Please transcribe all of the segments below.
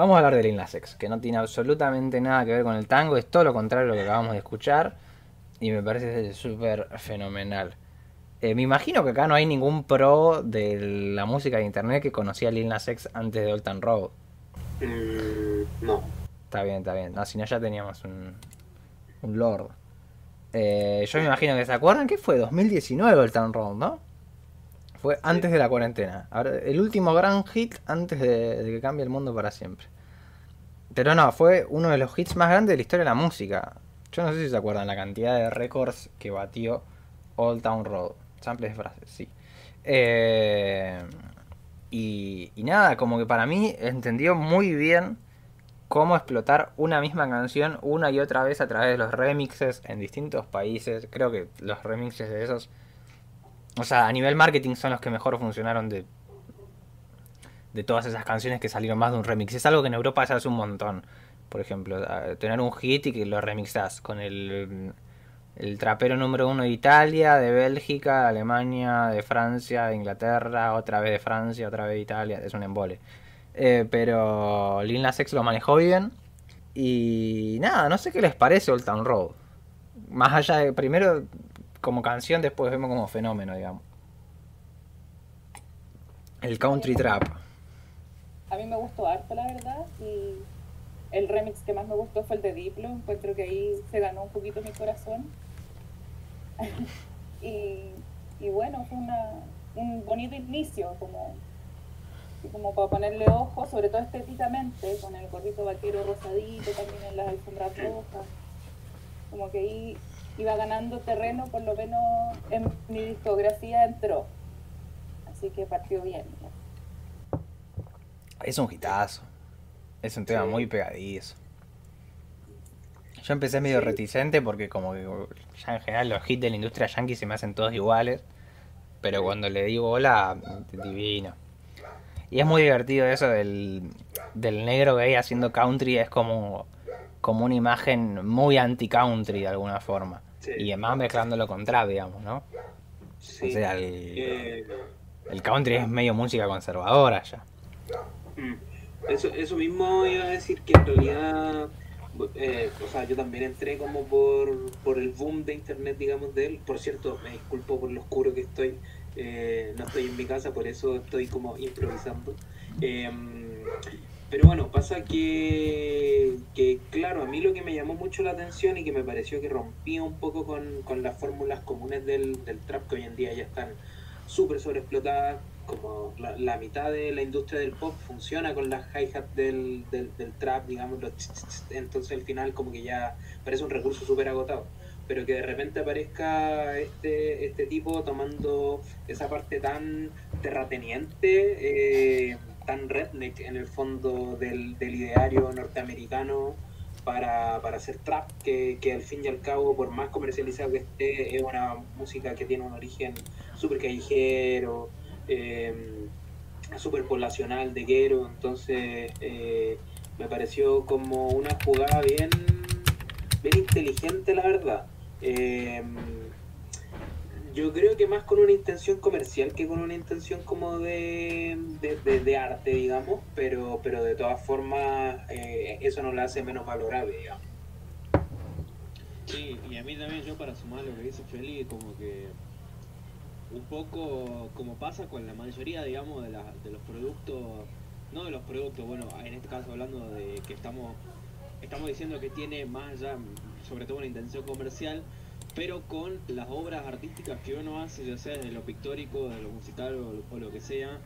Vamos a hablar de Lil Nas X, que no tiene absolutamente nada que ver con el tango, es todo lo contrario a lo que acabamos de escuchar y me parece súper fenomenal. Eh, me imagino que acá no hay ningún pro de la música de internet que conocía Lil Nas X antes de Old Town Road. Mm, no. Está bien, está bien. No, si no ya teníamos un, un lord. Eh, yo me imagino que se acuerdan que fue 2019 Old Town Road, ¿no? Fue antes de la cuarentena. Ahora, el último gran hit antes de, de que cambie el mundo para siempre. Pero no, fue uno de los hits más grandes de la historia de la música. Yo no sé si se acuerdan la cantidad de récords que batió Old Town Road. Samples de frases, sí. Eh, y, y nada, como que para mí entendió muy bien cómo explotar una misma canción una y otra vez a través de los remixes en distintos países. Creo que los remixes de esos, o sea, a nivel marketing son los que mejor funcionaron de, de todas esas canciones que salieron más de un remix. Es algo que en Europa se hace un montón. Por ejemplo, tener un hit y que lo remixas con el, el trapero número uno de Italia, de Bélgica, de Alemania, de Francia, de Inglaterra, otra vez de Francia, otra vez de Italia. Es un embole. Eh, pero Lil Nas lo manejó bien. Y nada, no sé qué les parece Old Town Road. Más allá de, primero como canción, después vemos como fenómeno, digamos. El country trap. A mí me gustó harto, la verdad, y el remix que más me gustó fue el de Diplo, encuentro que ahí se ganó un poquito mi corazón. y, y bueno, fue una, un bonito inicio, como, como para ponerle ojo, sobre todo estéticamente, con el gorrito vaquero rosadito, también en las alfombras rojas. Como que ahí iba ganando terreno, por lo menos en mi discografía entró. Así que partió bien. Es un hitazo. Es un tema Sí. muy pegadizo. Yo empecé medio Sí. reticente porque como que ya en general los hits de la industria yankee se me hacen todos iguales. Pero cuando le digo hola, divino. Y es muy divertido eso del, del negro gay haciendo country. Es como, como una imagen muy anti-country de alguna forma. Sí. Y además mezclándolo con trap, digamos, ¿no? Sí. O sea, el, Eh, el country es medio música conservadora ya. Mm. Eso, eso mismo iba a decir que en realidad, eh, o sea, yo también entré como por, por el boom de internet, digamos, de él. Por cierto, me disculpo por lo oscuro que estoy. eh, no estoy en mi casa, por eso estoy como improvisando. Eh, pero bueno, pasa que, que, claro, a mí lo que me llamó mucho la atención y que me pareció que rompía un poco con, con las fórmulas comunes del, del trap que hoy en día ya están súper sobreexplotadas, como la, la mitad de la industria del pop funciona con las hi-hats del, del, trap, digamos, entonces al final como que ya parece un recurso súper agotado. Pero que de repente aparezca este, este tipo tomando esa parte tan terrateniente, eh, tan redneck en el fondo del, del ideario norteamericano para, para hacer trap, que, que al fin y al cabo, por más comercializado que esté, es una música que tiene un origen súper callejero, eh, súper poblacional de guero, entonces eh, me pareció como una jugada bien, bien inteligente, la verdad. Eh, yo creo que más con una intención comercial que con una intención como de, de, arte, digamos, pero, pero de todas formas eh, eso no la hace menos valorable, digamos. Sí, y a mí también yo para sumar lo que dice Feli, como que un poco como pasa con la mayoría, digamos, de, la- de los productos, no de los productos, bueno, en este caso hablando de que estamos, estamos diciendo que tiene más allá, sobre todo una intención comercial, pero con las obras artísticas que uno hace, ya sea de lo pictórico, de lo musical o, lo que sea,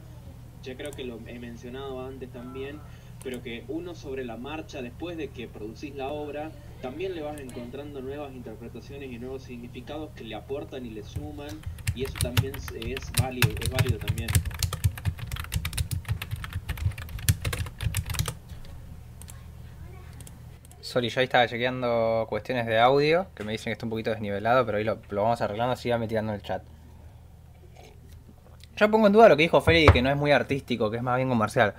ya creo que lo he mencionado antes también, pero que uno sobre la marcha, después de que producís la obra, también le vas encontrando nuevas interpretaciones y nuevos significados que le aportan y le suman, y eso también es válido, es válido también. Sorry, yo ahí estaba chequeando cuestiones de audio, que me dicen que está un poquito desnivelado, pero ahí lo, vamos arreglando, así va metiendo en el chat. Yo pongo en duda lo que dijo Feli, que no es muy artístico, que es más bien comercial.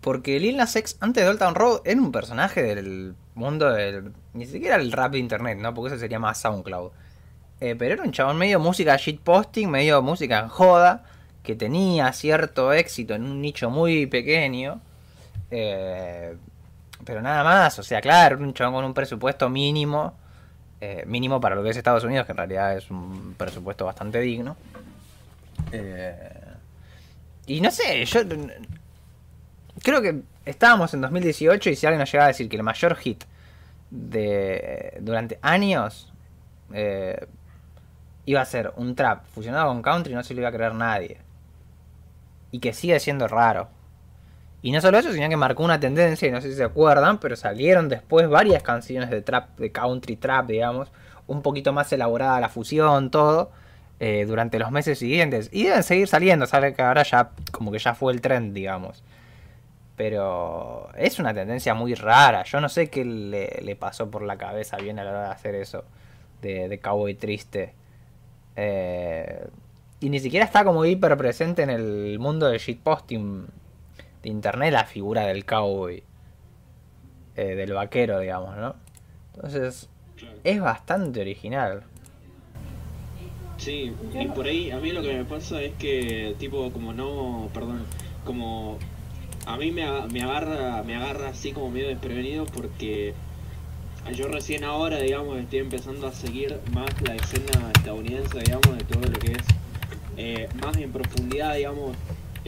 Porque Lil Nas X, antes de Old Town Road, era un personaje del mundo del... Ni siquiera el rap de internet, ¿no? Porque eso sería más SoundCloud. Eh, pero era un chabón medio música shitposting, medio música en joda, que tenía cierto éxito en un nicho muy pequeño. Eh, pero nada más, o sea, claro, un chabón con un presupuesto mínimo, eh, mínimo para lo que es Estados Unidos, que en realidad es un presupuesto bastante digno. Eh, y no sé, yo creo que estábamos en 2018 y si alguien nos llegaba a decir que el mayor hit de durante años eh, iba a ser un trap fusionado con country, no se lo iba a creer nadie. Y que sigue siendo raro. Y no solo eso, sino que marcó una tendencia, y no sé si se acuerdan, pero salieron después varias canciones de trap, de country trap, digamos, un poquito más elaborada la fusión, todo, eh, durante los meses siguientes. Y deben seguir saliendo, sabe que ahora ya, como que ya fue el trend, digamos. Pero es una tendencia muy rara. Yo no sé qué le, pasó por la cabeza bien a la hora de hacer eso. De, cowboy triste. Eh, y ni siquiera está como hiper presente en el mundo del shitposting de internet la figura del cowboy. Eh, del vaquero, digamos, ¿no? Entonces, es bastante original. Sí, y por ahí a mí lo que me pasa es que, tipo, como no, perdón, como a mí me, me, agarra me agarra así como medio desprevenido porque yo recién ahora, digamos, estoy empezando a seguir más la escena estadounidense, digamos, de todo lo que es eh, más en profundidad, digamos,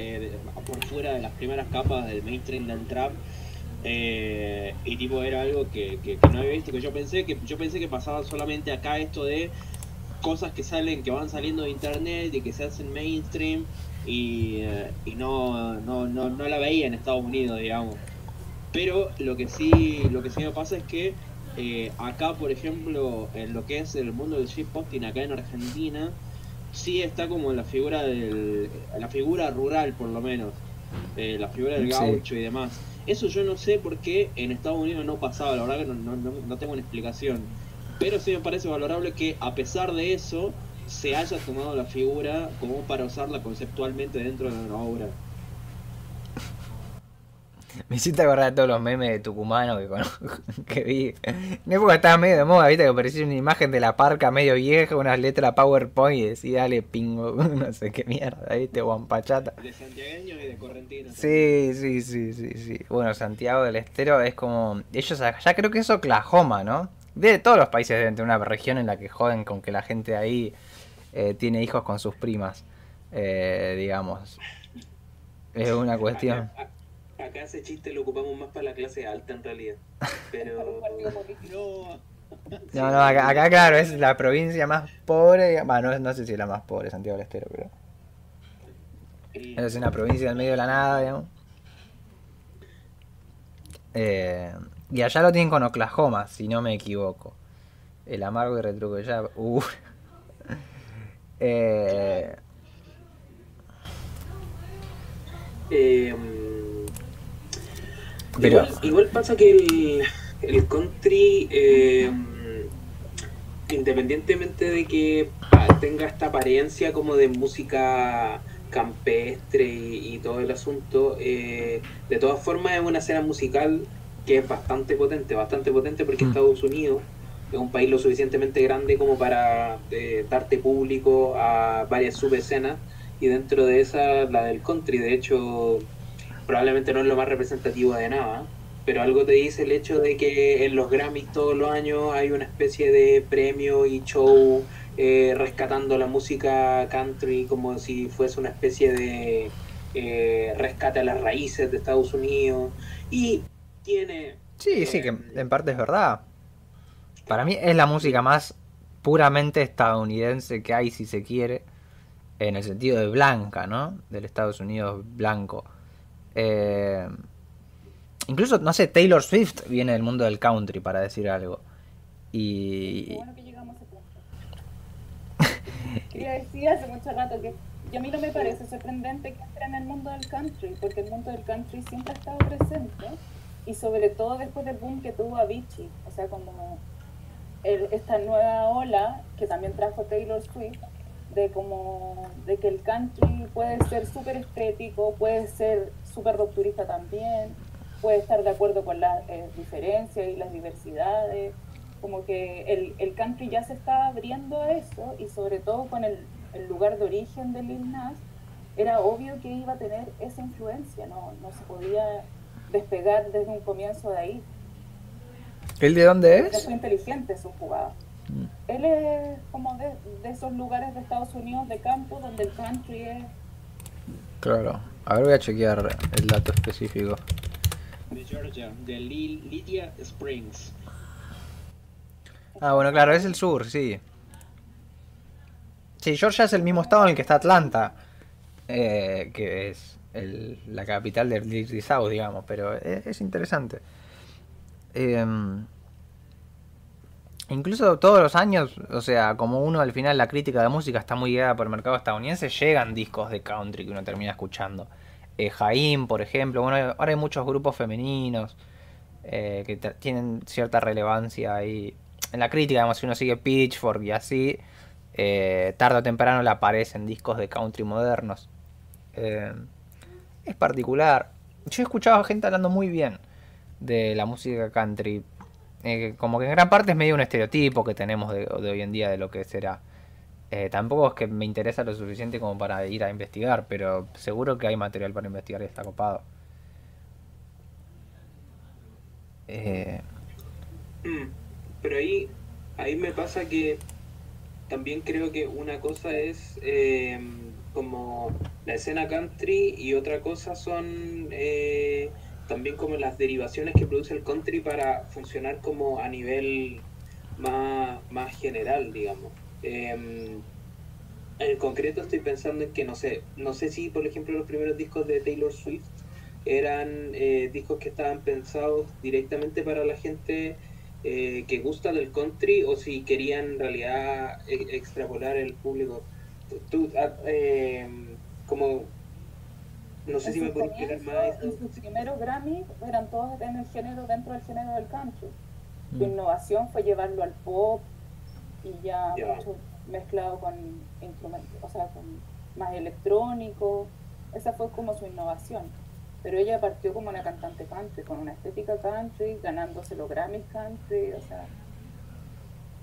eh, por fuera de las primeras capas del mainstream del trap. Eh, y tipo era algo que, que, no había visto, que yo pensé que yo pensé que pasaba solamente acá esto de cosas que salen, que van saliendo de internet y que se hacen mainstream y, eh, y no, no, no, no, la veía en Estados Unidos, digamos. Pero lo que sí, lo que sí me pasa es que acá, por ejemplo, en lo que es el mundo del shitposting acá en Argentina, sí está como la figura del, la figura rural por lo menos, eh, la figura del gaucho y demás. Eso yo no sé por qué en Estados Unidos no pasaba, la verdad que no, no, no tengo una explicación. Pero sí me parece valorable que a pesar de eso, se haya tomado la figura como para usarla conceptualmente dentro de una obra. Me hiciste acordar de todos los memes de Tucumano que, que vi. En época estaba medio de moda, viste, que apareció una imagen de la parca medio vieja, unas letras PowerPoint y decía, dale pingo, no sé qué mierda, viste, guampachata. De santiagueño y de correntino. Sí, sí, sí, sí, sí. Bueno, Santiago del Estero es como... Ellos ya creo que es Oklahoma, ¿no? De todos los países deben tener una región en la que joden con que la gente ahí eh, tiene hijos con sus primas, eh, digamos. Es una cuestión. Acá, ese chiste lo ocupamos más para la clase alta en realidad. Pero... No, no, acá, claro, es la provincia más pobre. Bueno, no, sé si es la más pobre, Santiago del Estero, pero. Es una provincia en medio de la nada, digamos. Eh, y allá lo tienen con Oklahoma, si no me equivoco. El amargo y retruco ya. Uh, eh, eh, igual, pasa que el, el country, eh, independientemente de que tenga esta apariencia como de música campestre y, todo el asunto, de todas formas es una escena musical que es bastante potente, bastante potente porque mm. Estados Unidos es un país lo suficientemente grande como para eh, darte público a varias subescenas y dentro de esa la del country de hecho probablemente no es lo más representativo de nada pero algo te dice el hecho de que en los Grammys todos los años hay una especie de premio y show eh, rescatando la música country como si fuese una especie de eh, rescate a las raíces de Estados Unidos y tiene sí sí que en parte es verdad para mí es la música más puramente estadounidense que hay, si se quiere, en el sentido de blanca, ¿no? Del Estados Unidos blanco. Eh, incluso, no sé, Taylor Swift viene del mundo del country, para decir algo. Y... bueno a. Quería decir hace mucho rato que a mí no me parece sorprendente que entre en el mundo del country, porque el mundo del country siempre ha estado presente, y sobre todo después del boom que tuvo Avicii, o sea, como esta nueva ola que también trajo Taylor Swift de como de que el country puede ser súper estético, puede ser súper rupturista también, puede estar de acuerdo con las eh, diferencias y las diversidades, como que el, el, country ya se está abriendo a eso y sobre todo con el, el, lugar de origen de Lil Nas, era obvio que iba a tener esa influencia, no, no se podía despegar desde un comienzo de ahí. ¿El de dónde es? fue inteligente su jugada. Mm. Él es como de, de esos lugares de Estados Unidos de campo donde el country es Claro. A ver, voy a chequear el dato específico. De Georgia, de Lydia Springs. Ah, bueno, claro, es el sur, sí. Sí, Georgia es el mismo estado en el que está Atlanta, eh, que es el- la capital del Dirty South, digamos, pero es, es interesante. Em, incluso todos los años, o sea, como uno al final la crítica de música está muy guiada por el mercado estadounidense, llegan discos de country que uno termina escuchando. Eh, Jaim, por ejemplo, bueno, ahora hay muchos grupos femeninos eh, que tienen cierta relevancia ahí en la crítica, digamos, si uno sigue Pitchfork y así, eh, tarde o temprano le aparecen discos de country modernos. Eh, es particular. Yo he escuchado a gente hablando muy bien de la música country. Eh, como que en gran parte es medio un estereotipo que tenemos de, hoy en día de lo que será. Eh, tampoco es que me interesa lo suficiente como para ir a investigar, pero seguro que hay material para investigar y está copado. Eh, Mm, Pero ahí, ahí me pasa que también creo que una cosa es eh, como la escena country y otra cosa son eh, también como las derivaciones que produce el country para funcionar como a nivel más, más general, digamos. Eh, en concreto estoy pensando en que no sé, no sé si por ejemplo los primeros discos de Taylor Swift eran eh, discos que estaban pensados directamente para la gente eh, que gusta del country o si querían en realidad e- extrapolar el público. Tú, ah, eh, como, no sé en si me sus puedes explicar más eso. sus primeros Grammy eran todos en el género, dentro del género del country. Su mm. innovación fue llevarlo al pop y ya mucho mezclado con instrumentos, o sea, con más electrónico. Esa fue como su innovación. Pero ella partió como una cantante country, con una estética country, ganándose los Grammys country, o sea,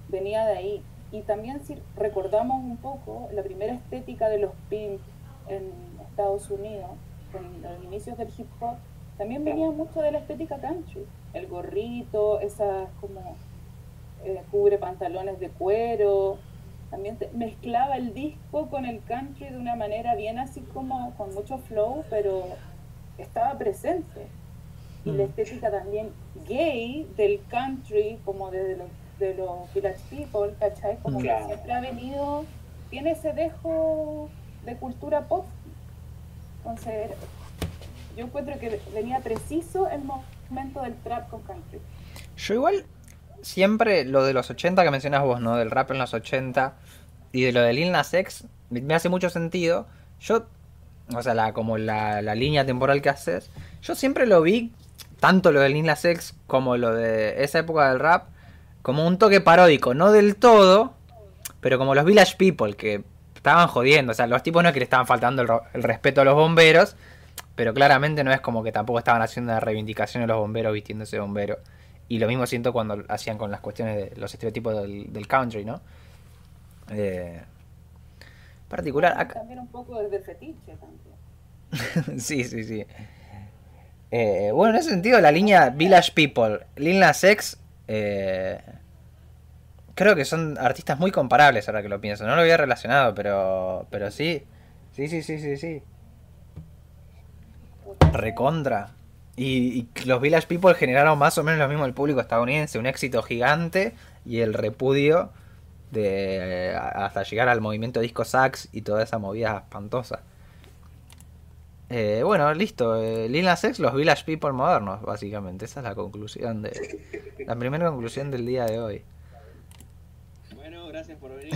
venía de ahí. Y también si recordamos un poco la primera estética de los pimp en Estados Unidos, con los inicios del hip hop, también venía mucho de la estética country. El gorrito, esas como eh, cubre pantalones de cuero, también te- mezclaba el disco con el country de una manera bien así como con mucho flow, pero estaba presente. Y la Mm. estética también gay del country, como de los, de los Village People, ¿cachai? Como Claro. que siempre ha venido, tiene ese dejo de cultura pop. Entonces, yo encuentro que venía preciso el momento del trap con country. Yo igual, siempre lo de los 80 que mencionas vos, ¿no? Del rap en los 80 y de lo de Lil Nas X, me hace mucho sentido. Yo, o sea, la, como la, la línea temporal que haces, yo siempre lo vi, tanto lo de Lil Nas X como lo de esa época del rap, como un toque paródico, no del todo, pero como los Village People, que estaban jodiendo, o sea, los tipos no es que le estaban faltando el, respeto a los bomberos, pero claramente no es como que tampoco estaban haciendo la reivindicación de los bomberos vistiéndose de bombero. Y lo mismo siento cuando hacían con las cuestiones de los estereotipos del, del country, ¿no? Eh, particular, acá- También un poco desde el fetiche también. sí, sí, sí. Eh, bueno, en ese sentido, la línea Village People, Lil Nas X, eh, creo que son artistas muy comparables ahora que lo pienso. No lo había relacionado, pero, pero sí. Sí, sí, sí, sí, sí. Recontra. Y, y los Village People generaron más o menos lo mismo el público estadounidense, un éxito gigante y el repudio de eh, hasta llegar al movimiento disco sax y toda esa movida espantosa. Eh, bueno, listo. Eh, Lil Nas X, los Village People modernos, básicamente. Esa es la conclusión de. La primera conclusión del día de hoy. Por venir.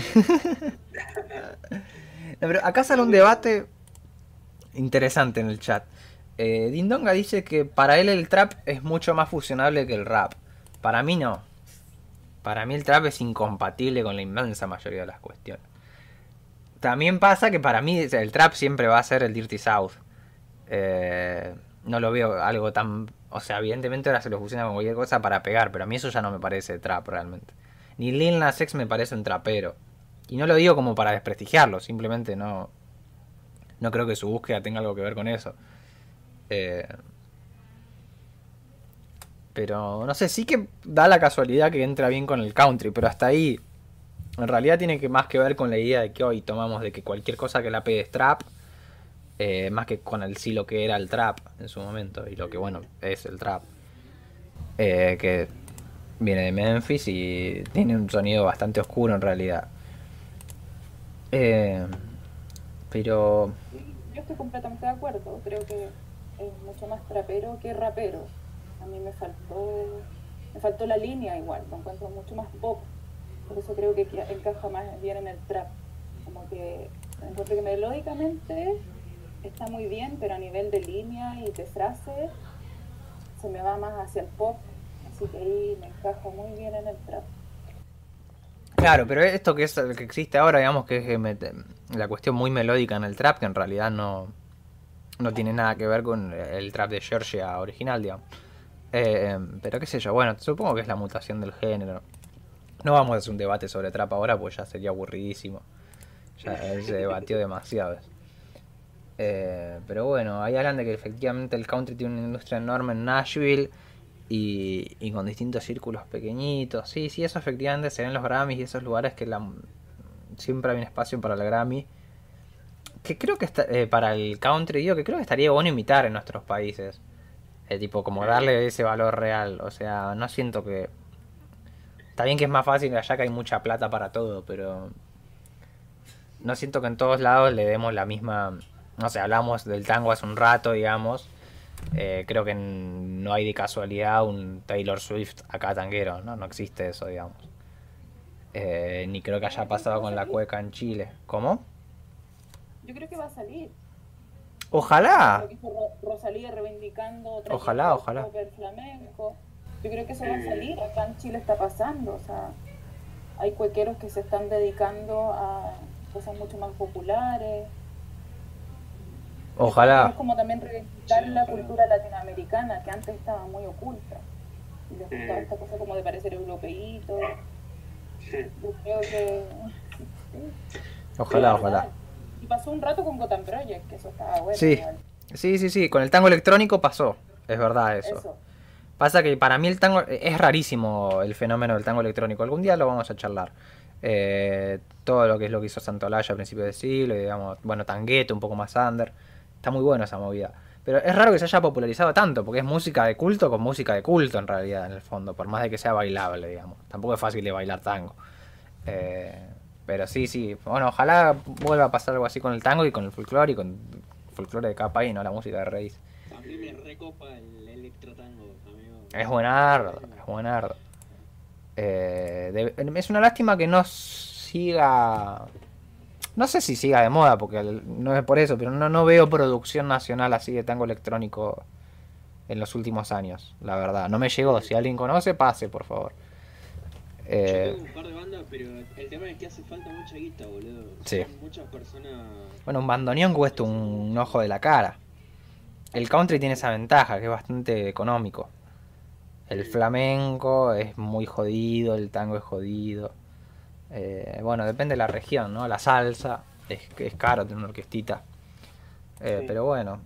Acá sale un debate interesante en el chat. Eh, Dindonga dice que para él el trap es mucho más fusionable que el rap. Para mí no. Para mí el trap es incompatible con la inmensa mayoría de las cuestiones. También pasa que para mí el trap siempre va a ser el Dirty South. Eh, no lo veo algo tan... O sea, evidentemente ahora se lo fusiona con cualquier cosa para pegar, pero a mí eso ya no me parece trap realmente. Ni Lil Nas X me parece un trapero. Y no lo digo como para desprestigiarlo, simplemente no... No creo que su búsqueda tenga algo que ver con eso. Eh, Pero no sé, sí que da la casualidad que entra bien con el country, pero hasta ahí. En realidad tiene que más que ver con la idea de que hoy tomamos de que cualquier cosa que la pegue es trap, eh, más que con el sí lo que era el trap en su momento, y lo que bueno es el trap. Eh, que viene de Memphis y tiene un sonido bastante oscuro en realidad. Eh, pero Yo estoy completamente de acuerdo. Creo que es mucho más trapero que rapero. A mí me faltó, me faltó la línea igual. Lo encuentro mucho más pop. Por eso creo que encaja más bien en el trap. Como que encuentro que melódicamente está muy bien, pero a nivel de línea y de frase se me va más hacia el pop. Así me encaja muy bien en el trap. Claro, pero esto que es que existe ahora, digamos que es mete- la cuestión muy melódica en el trap, que en realidad no, no tiene nada que ver con el trap de Georgia original, digamos. Eh, pero qué sé yo, bueno, supongo que es la mutación del género. No vamos a hacer un debate sobre trap ahora, pues ya sería aburridísimo. Ya se debatió demasiado. Eh, pero bueno, ahí hablan de que efectivamente el country tiene una industria enorme en Nashville y, y con distintos círculos pequeñitos. Sí, sí, eso efectivamente se ve en los Grammys y esos lugares que la, siempre hay un espacio para el Grammy. Que creo que está, eh, para el country, digo que creo que estaría bueno imitar en nuestros países. Eh, tipo, como darle ese valor real. O sea, no siento que. Está bien que es más fácil allá que hay mucha plata para todo, pero. No siento que en todos lados le demos la misma. No sé, hablamos del tango hace un rato, digamos. Eh, creo que no hay de casualidad un Taylor Swift acá tanguero, ¿no? No existe eso, digamos. Eh, ni creo que haya pasado con la cueca en Chile. ¿Cómo? Yo creo que va a salir. Ojalá. Rosalía reivindicando otra Ojalá, ojalá. flamenco. Yo creo que eso va a salir. Acá en Chile está pasando. O sea, hay cuequeros que se están dedicando a cosas mucho más populares. Es Ojalá. como también Sí, la cultura latinoamericana que antes estaba muy oculta. Y les gustaba Mm. esta cosa como de parecer europeíto. Sí. Yo creo que. Ojalá, sí, ojalá. Y pasó un rato con Gotham Project, que eso estaba bueno. Sí. igual. Sí, sí, sí. Con el tango electrónico pasó. Es verdad eso. Eso. Pasa que para mí el tango es rarísimo el fenómeno del tango electrónico. Algún día lo vamos a charlar. Eh, todo lo que es lo que hizo Santolaya a principios de siglo, y digamos, bueno, Tangueto, un poco más under. Está muy bueno esa movida. Pero es raro que se haya popularizado tanto, porque es música de culto con música de culto en realidad, en el fondo, por más de que sea bailable, digamos. Tampoco es fácil de bailar tango. Eh, pero sí, sí. Bueno, ojalá vuelva a pasar algo así con el tango y con el folclore y con el folclore de capa y no la música de raíz. A mí me recopa el electrotango, amigo. Es buenardo, es buenardo. Eh, de- es una lástima que no siga. No sé si siga de moda, porque el- no es por eso, pero no, no veo producción nacional así de tango electrónico en los últimos años, la verdad. No me llegó. Si alguien conoce, pase, por favor. Yo Eh, tengo un par de bandas, pero el tema es que hace falta mucha guita, boludo. Sí. Muchas personas. bueno, un bandoneón cuesta un, un ojo de la cara. El country tiene esa ventaja, que es bastante económico. El flamenco es muy jodido, el tango es jodido. Eh, bueno, depende de la región, ¿no? La salsa es, es caro tener una orquestita. Eh, Sí. Pero bueno,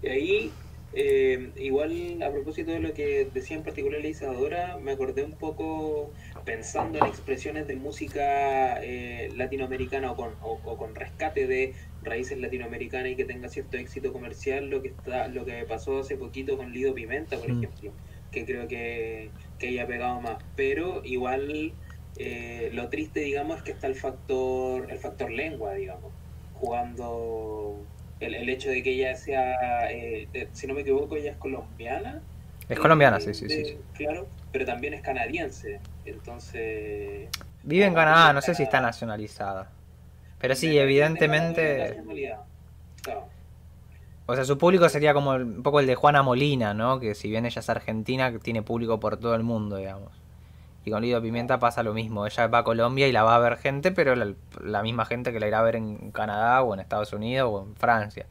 Y ahí, eh, igual a propósito de lo que decía en particular la Isadora, me acordé un poco pensando en expresiones de música eh, latinoamericana o con, o, o con rescate de raíces latinoamericanas y que tenga cierto éxito comercial, lo que está, lo que pasó hace poquito con Lido Pimenta, por Mm. ejemplo, que creo que, que haya pegado más. Pero igual eh, lo triste, digamos, es que está el factor, el factor lengua, digamos, jugando el, el hecho de que ella sea, eh, de- si no me equivoco, ella es colombiana. es colombiana, Eh, sí, sí, sí. de- sí. Claro, pero también es canadiense. Entonces. Vive en Canadá, no sé si está nacionalizada. Pero sí, evidentemente... Claro. O sea, su público sería como un poco el de Juana Molina, ¿no? Que si bien ella es argentina, tiene público por todo el mundo, digamos. Y con Lido Pimienta pasa lo mismo. Ella va a Colombia y la va a ver gente, pero la, la misma gente que la irá a ver en Canadá o en Estados Unidos o en Francia.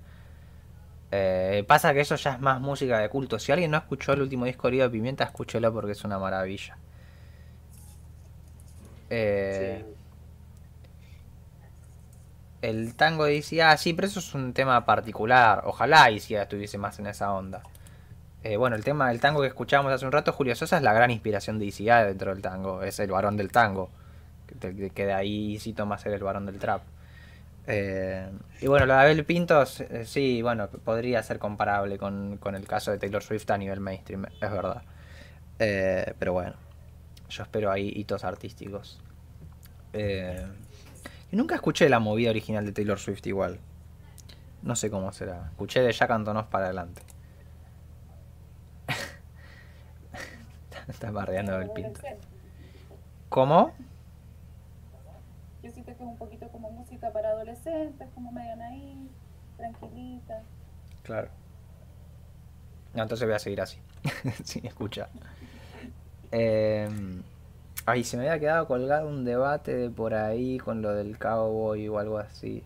Eh, pasa que eso ya es más música de culto. Si alguien no escuchó el último disco de Lido Pimienta, escúchelo porque es una maravilla. Eh, Sí. El tango dice, ah, sí, pero eso es un tema particular. Ojalá Isia estuviese más en esa onda. Eh, bueno, el tema del tango que escuchábamos hace un rato, Julio Sosa es la gran inspiración de ICA dentro del tango, es el varón del tango, que, de ahí sí toma ser el varón del trap. Eh, y bueno, lo de Abel Pintos, eh, sí, bueno, podría ser comparable con, con el caso de Taylor Swift a nivel mainstream, es verdad. Pero bueno, yo espero ahí hitos artísticos. Y nunca escuché la movida original de Taylor Swift igual. No sé cómo será. Escuché de Jack Antonoff para adelante. Está bardeando el pinto. ¿Cómo? Yo siento que es un poquito como música para adolescentes, como medio ahí, tranquilita. Claro. No, entonces voy a seguir así. Sin escuchar. Eh, ay, se me había quedado colgado un debate de por ahí con lo del cowboy o algo así.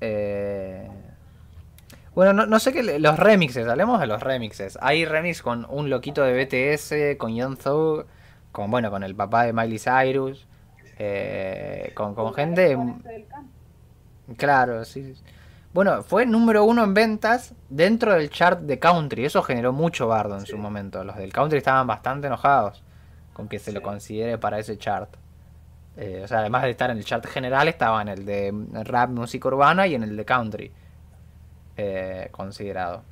Eh, bueno, no, no sé qué. le- Los remixes, hablemos de los remixes. Hay remix con un loquito de BTS, con Young Thug, con, bueno, con el papá de Miley Cyrus, eh, con, con gente. Claro, sí. Bueno, fue número uno en ventas dentro del chart de country. Eso generó mucho bardo en Sí. su momento. Los del country estaban bastante enojados con que se lo considere para ese chart. Eh, o sea, además de estar en el chart general, estaba en el de rap, música urbana y en el de country. Eh, considerado.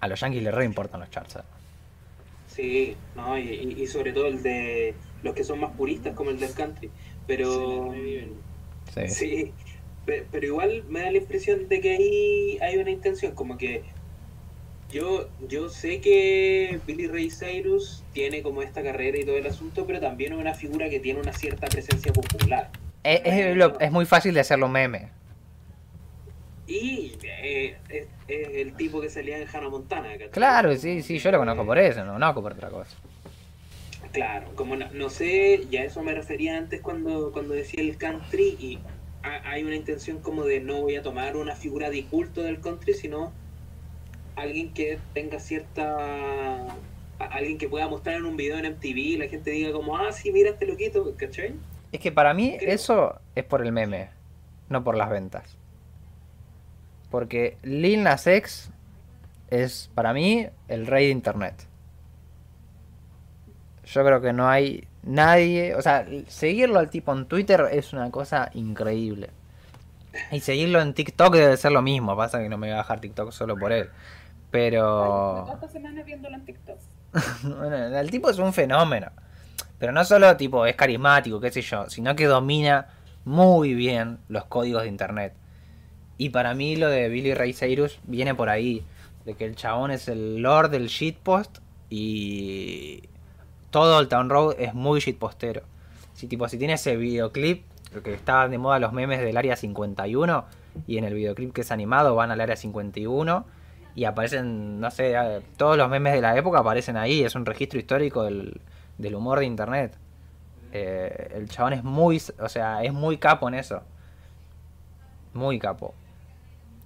A los yankees les re importan los charts. eh. Sí, no, y, sobre todo el de los que son más puristas, como el del country. Pero. Sí. Sí, pe- pero igual me da la impresión de que ahí hay una intención, como que yo, yo sé que Billy Ray Cyrus tiene como esta carrera y todo el asunto, pero también es una figura que tiene una cierta presencia popular. Es, es lo- es muy fácil de hacerlo meme. Y eh, es, es el tipo que salía en Hannah Montana. ¿cachai? Claro, sí, sí, yo lo conozco por eso, no lo conozco por otra cosa. Claro, como no, no sé, ya eso me refería antes cuando, cuando decía el country y ha- hay una intención como de no voy a tomar una figura de culto del country, sino alguien que tenga cierta... a- alguien que pueda mostrar en un video en MTV y la gente diga como, ah, sí, mira este loquito, ¿cachai? Es que para mí Creo. eso es por el meme, no por las ventas. Porque Lil Nas X es para mí el rey de internet. Yo creo que no hay nadie, o sea, seguirlo al tipo en Twitter es una cosa increíble. Y seguirlo en TikTok debe ser lo mismo, pasa que no me voy a bajar TikTok solo por él. Pero... estuve toda esta semana viéndolo en TikTok. Bueno, el tipo es un fenómeno. Pero no solo tipo es carismático, qué sé yo, sino que domina muy bien los códigos de internet. Y para mí lo de Billy Ray Cyrus viene por ahí. De que el chabón es el lord del shitpost y todo el Town Road es muy shitpostero. Si tipo, si tiene ese videoclip, que estaban de moda los memes del área 51, y en el videoclip que es animado van al área 51 y aparecen, no sé, todos los memes de la época aparecen ahí, es un registro histórico del, del humor de internet. Eh, el chabón es muy, o sea, es muy capo en eso. Muy capo.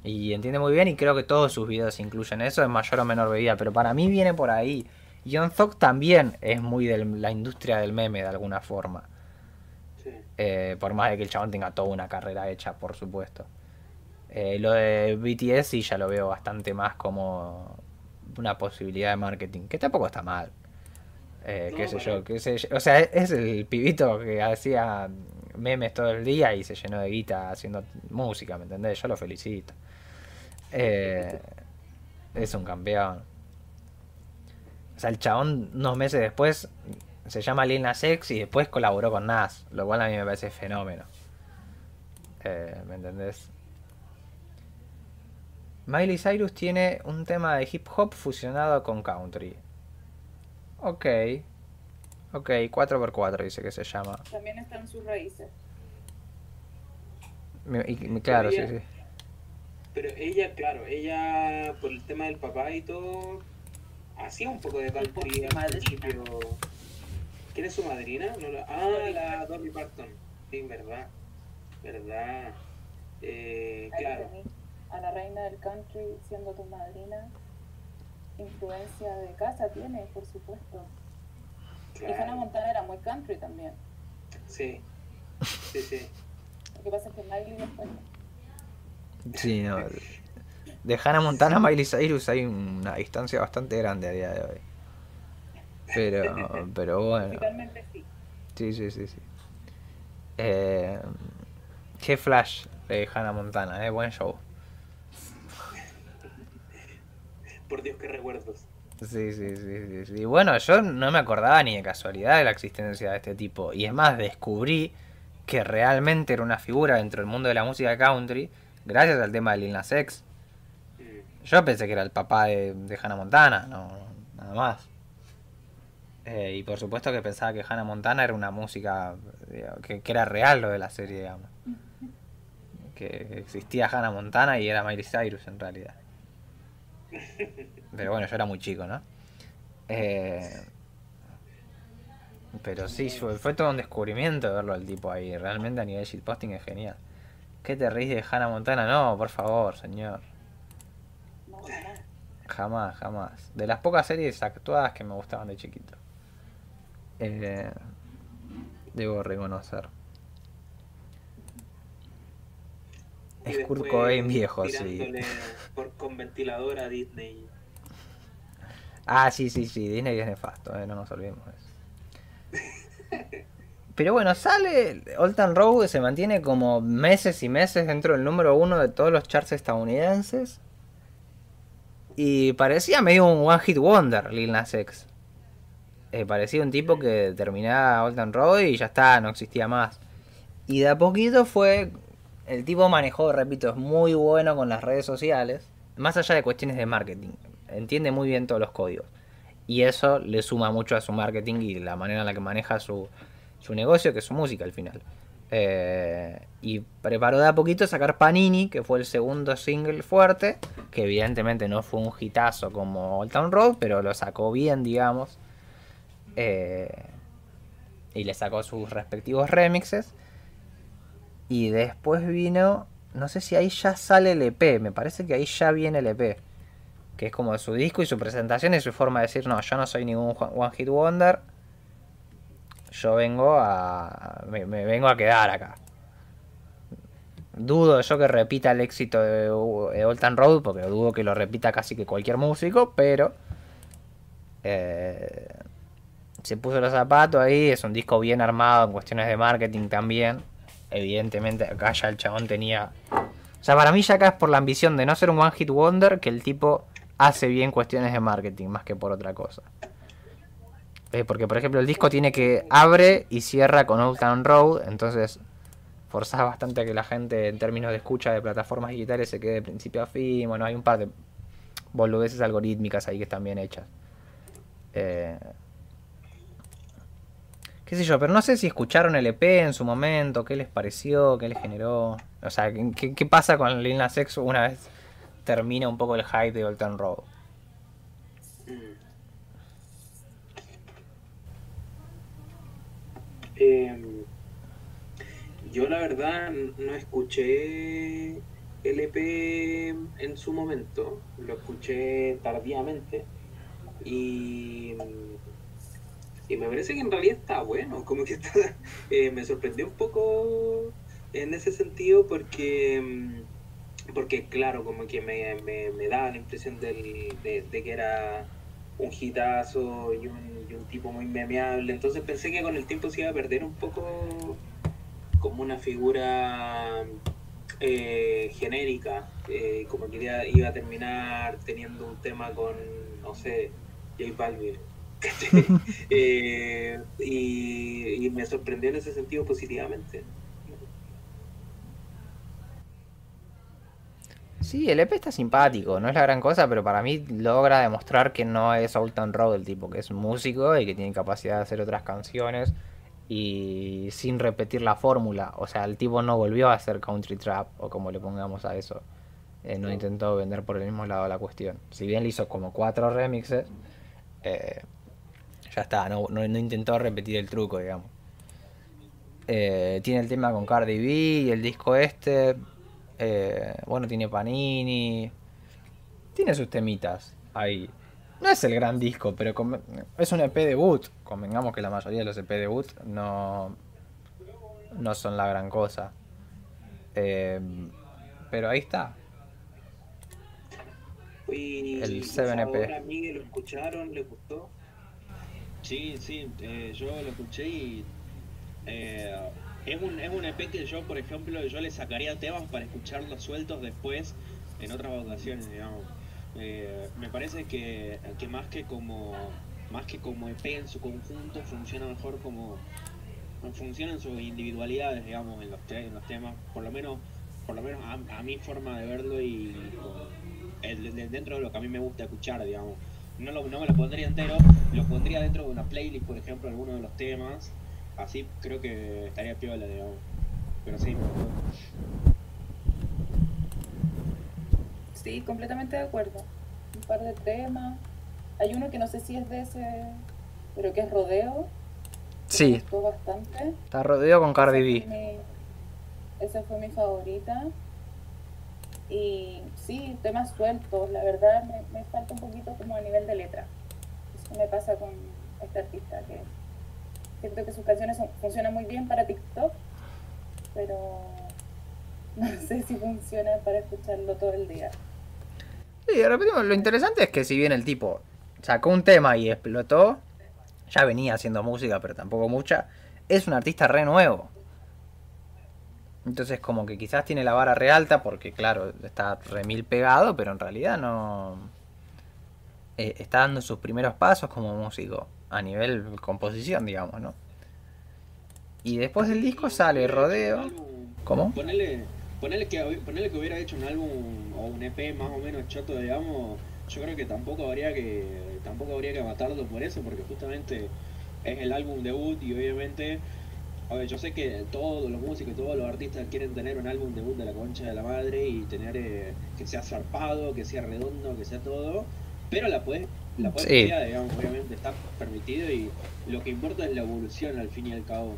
Y entiende muy bien y creo que todos sus videos incluyen eso en mayor o menor medida, pero para mí viene por ahí. Young Thug también es muy de la industria del meme de alguna forma. Sí. Eh, por más de que el chabón tenga toda una carrera hecha, por supuesto. Eh, lo de BTS sí ya lo veo bastante más como una posibilidad de marketing, que tampoco está mal. Eh, No, qué sé yo, qué sé yo. O sea, es el pibito que hacía memes todo el día y se llenó de guita haciendo música, ¿me entendés? Yo lo felicito. Eh, es un campeón. O sea, el chabón unos meses después se llama Lil Nas X y después colaboró con Nas, lo cual a mí me parece fenómeno. Eh, ¿Me entendés? Miley Cyrus tiene un tema de hip hop fusionado con country. Ok. Ok, 4x4 dice que se llama. También están sus raíces. Y- claro, sí, sí. Pero ella, claro, ella por el tema del papá y todo, hacía un poco de su al principio. ¿Quién es su madrina? No Ah, la Dolly Parton. Sí, verdad. Verdad. Eh, claro. a la reina del country siendo tu madrina. Influencia de casa tiene, por supuesto. Y Hannah claro. Montana era muy country también. Sí. Sí, sí. Lo que pasa es que Miley después. Sí, no. de Hannah Montana a Miley Cyrus hay una distancia bastante grande a día de hoy. Pero, pero bueno. Sí, sí, sí, sí. Eh, qué flash de Hannah Montana, eh, buen show. Por Dios, qué recuerdos. Sí, sí, sí, sí, sí. Bueno, yo no me acordaba ni de casualidad de la existencia de este tipo. Y es más, descubrí que realmente era una figura dentro del mundo de la música country gracias al tema de Lil Nas X. Yo pensé que era el papá de, de Hannah Montana, no, nada más. Eh, y por supuesto que pensaba que Hannah Montana era una música, digamos, que, que era real lo de la serie, digamos. Que existía Hannah Montana y era Miley Cyrus en realidad. Pero bueno, yo era muy chico, ¿no? Eh, pero sí, fue, fue todo un descubrimiento verlo al tipo ahí. Realmente a nivel shitposting es genial. ¿Qué te reís de Hannah Montana? No, por favor, señor. Jamás. Jamás. De las pocas series actuadas que me gustaban de chiquito. Eh, debo reconocer. Es Kurt Cobain viejo, sí. Por, con ventilador a Disney. Ah, sí, sí, sí, Disney es nefasto, eh, no nos olvidemos de eso. Pero bueno, sale Old Town Road, se mantiene como meses y meses dentro del número uno de todos los charts estadounidenses. Y parecía medio un One Hit Wonder, Lil Nas X. Eh, parecía un tipo que terminaba Old Town Road y ya está, no existía más. Y de a poquito fue. El tipo manejó, repito, es muy bueno con las redes sociales. Más allá de cuestiones de marketing. Entiende muy bien todos los códigos. Y eso le suma mucho a su marketing y la manera en la que maneja su, su negocio, que es su música al final. Eh, y preparó de a poquito sacar Panini, que fue el segundo single fuerte, que evidentemente no fue un hitazo como Old Town Road, pero lo sacó bien, digamos. Eh, y le sacó sus respectivos remixes. Y después vino, no sé si ahí ya sale el EP, me parece que ahí ya viene el EP. Que es como su disco y su presentación y su forma de decir, no, yo no soy ningún One Hit Wonder. Yo vengo a... Me, vengo a quedar acá. Dudo yo que repita el éxito de, de Old Town Road, porque dudo que lo repita casi que cualquier músico, pero... eh, se puso los zapatos ahí, es un disco bien armado en cuestiones de marketing también. Evidentemente acá ya el chabón tenía... O sea, para mí ya acá es por la ambición de no ser un One Hit Wonder que el tipo hace bien cuestiones de marketing más que por otra cosa. Eh, porque por ejemplo el disco tiene que abre y cierra con Old Town Road, entonces forzás bastante a que la gente en términos de escucha de plataformas digitales se quede de principio a fin. Bueno, hay un par de boludeces algorítmicas ahí que están bien hechas. Eh, qué sé yo, pero no sé si escucharon el EP en su momento, qué les pareció, qué les generó. O sea, qué, pasa con Lil Nas X una vez termina un poco el hype de Old Town Road. Mm. Em, yo la verdad no escuché el EP en su momento, lo escuché tardíamente y, y me parece que en realidad está bueno, como que está, eh, me sorprendió un poco en ese sentido porque porque claro, como que me, me, me daba la impresión de que era un hitazo y un, y un tipo muy memeable. Entonces pensé que con el tiempo se iba a perder un poco como una figura eh, genérica, eh, como que iba, iba a terminar teniendo un tema con, no sé, J Balvin. Eh, y, y me sorprendió en ese sentido positivamente. Sí, el EP está simpático, no es la gran cosa, pero para mí logra demostrar que no es Old Town Road el tipo, que es músico y que tiene capacidad de hacer otras canciones y sin repetir la fórmula. O sea, el tipo no volvió a hacer country trap o como le pongamos a eso. Eh, no intentó vender por el mismo lado la cuestión. Si bien le hizo como cuatro remixes, eh, ya está, no, no- no intentó repetir el truco, digamos. Eh, tiene el tema con Cardi B y el disco este. Eh, bueno, tiene Panini. Tiene sus temitas ahí. No es el gran disco, pero conven- es un EP debut. Convengamos que la mayoría de los EP debut no, no son la gran cosa. Eh, pero ahí está. Y El los 7EP. ahora, Miguel, ¿lo escucharon? ¿Les gustó? Sí, sí, eh, yo lo escuché y eh, es, un, es un EP que yo, por ejemplo, yo le sacaría temas para escucharlos sueltos después en otras ocasiones, digamos. Eh, me parece que, que más que como más que como EP en su conjunto funciona mejor como funciona en sus individualidades, digamos, en los, te- en los temas, por lo menos por lo menos a, mi forma de verlo y el- de- dentro de lo que a mí me gusta escuchar, digamos. No, lo, no me lo pondría entero, lo pondría dentro de una playlist, por ejemplo, alguno de los temas. Así creo que estaría piola, digamos. Pero sí. Sí, completamente de acuerdo. Un par de temas. Hay uno que no sé si es de ese, pero que es Rodeo. que Sí. Me gustó bastante. Está rodeado con Cardi Esa B. fue mi- Esa fue mi favorita. Y sí, temas sueltos. La verdad me, me falta un poquito como a nivel de letra. Eso me pasa con este artista que siento que sus canciones son- funcionan muy bien para TikTok, pero no sé si funciona para escucharlo todo el día. Sí, repetimos, lo interesante es que si bien el tipo sacó un tema y explotó, ya venía haciendo música, pero tampoco mucha, es un artista re nuevo. Entonces como que quizás tiene la vara re alta porque claro, está re mil pegado, pero en realidad no... eh, está dando sus primeros pasos como músico, a nivel composición, digamos, ¿no? Y después del disco sale Rodeo. ¿Cómo? Ponele, ponele, que, ponele que hubiera hecho un álbum o un EP más o menos choto, digamos, yo creo que tampoco habría que tampoco habría que matarlo por eso, porque justamente es el álbum debut y obviamente, a ver, yo sé que todos los músicos, todos los artistas quieren tener un álbum debut de la concha de la madre y tener eh, que sea zarpado, que sea redondo, que sea todo, pero la puedes la puedes Sí. digamos, obviamente está permitido y lo que importa es la evolución al fin y al cabo.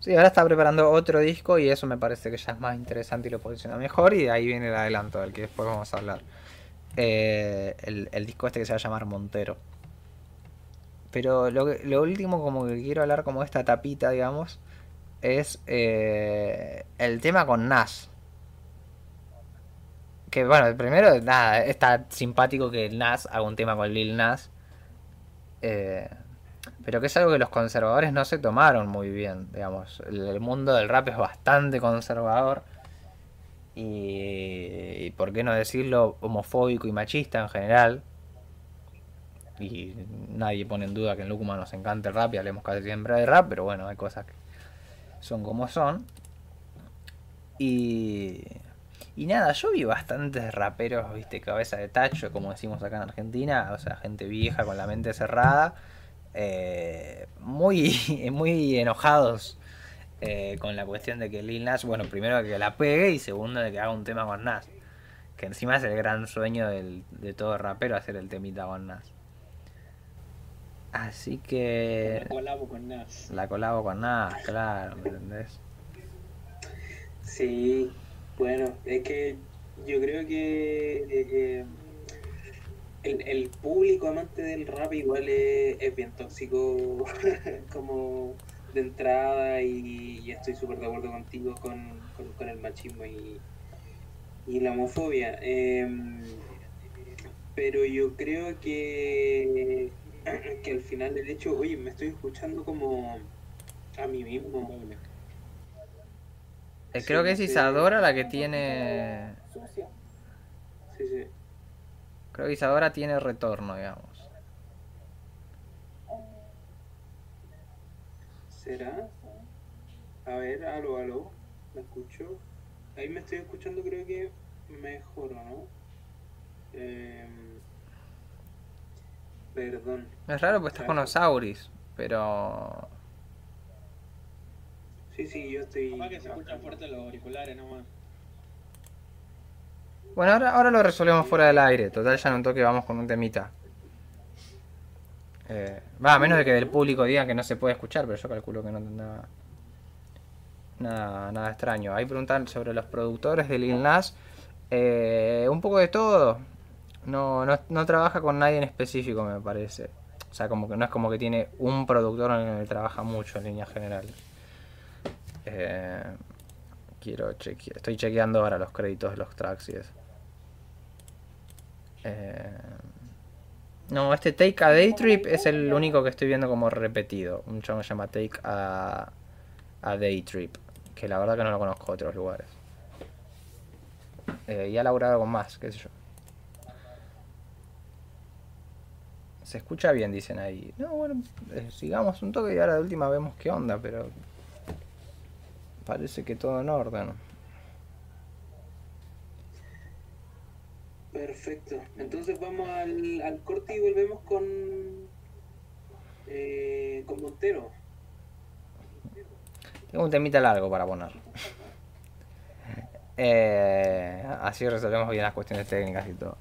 Sí, ahora está preparando otro disco y eso me parece que ya es más interesante y lo posiciona mejor y ahí viene el adelanto del que después vamos a hablar. Eh, el, el disco este que se va a llamar Montero. Pero lo último como que quiero hablar como esta tapita, digamos, es eh, el tema con Nas. Que bueno, primero, nada, está simpático que Nas haga un tema con Lil Nas. Eh, pero que es algo que los conservadores no se tomaron muy bien, digamos. El, mundo del rap es bastante conservador. Y, y por qué no decirlo, homofóbico y machista en general. Y nadie pone en duda que en Lúcuma nos encanta el rap y hablemos casi siempre de rap, pero bueno, hay cosas que son como son. Y, y nada, yo vi bastantes raperos, viste, cabeza de tacho, como decimos acá en Argentina, o sea, gente vieja con la mente cerrada, eh, muy, muy enojados eh, con la cuestión de que Lil Nas, bueno, primero que la pegue y segundo de que haga un tema con Nas. Que encima es el gran sueño del- de todo rapero hacer el temita con Nas. Así que La colabo con Nas. la colabo con Nas, claro, ¿me entendés? Sí, bueno, es que yo creo que eh, eh, el, el público amante del rap igual es, es bien tóxico como de entrada y, estoy súper de acuerdo contigo con, con, con el machismo y, y la homofobia. Em, pero yo creo que, que al final el hecho, oye, me estoy escuchando como a mí mismo. Eh, creo que es Isadora la que tiene. Sí, sí. Creo que Isadora tiene retorno, digamos. Eh, ¿Será? A ver, aló, aló. ¿Me escucho? Ahí me estoy escuchando, creo que mejor, ¿o no? Em, perdón. Es raro porque estás con los Auris, pero. Sí, sí, yo estoy. Capaz que se escuchan fuerte los auriculares nomás. Bueno, ahora, ahora lo resolvemos fuera del aire. Total, ya en un toque vamos con un temita. Eh, Va, a menos de que del público digan que no se puede escuchar, pero yo calculo que no tendrá nada, nada extraño. Ahí preguntan sobre los productores de Lil Nas. Eh, un poco de todo. No, no, no trabaja con nadie en específico, me parece. O sea, como que no es como que tiene un productor en el que trabaja mucho en líneas generales. Eh, quiero chequear. Estoy chequeando ahora los créditos de los tracks y eso. Eh, no, este Take a Day Trip es el único que estoy viendo como repetido. Un chavo se llama Take a, a Day Trip. Que la verdad que no lo conozco de otros lugares. Eh, y ha laburado con más, qué sé yo. Se escucha bien, dicen ahí. No, bueno, eh, sigamos un toque y ahora de última vemos qué onda, pero parece que todo en orden. Perfecto. Entonces vamos al, al corte y volvemos con, eh, con Montero. Tengo un temita largo para poner. Eh, así resolvemos bien las cuestiones técnicas y todo.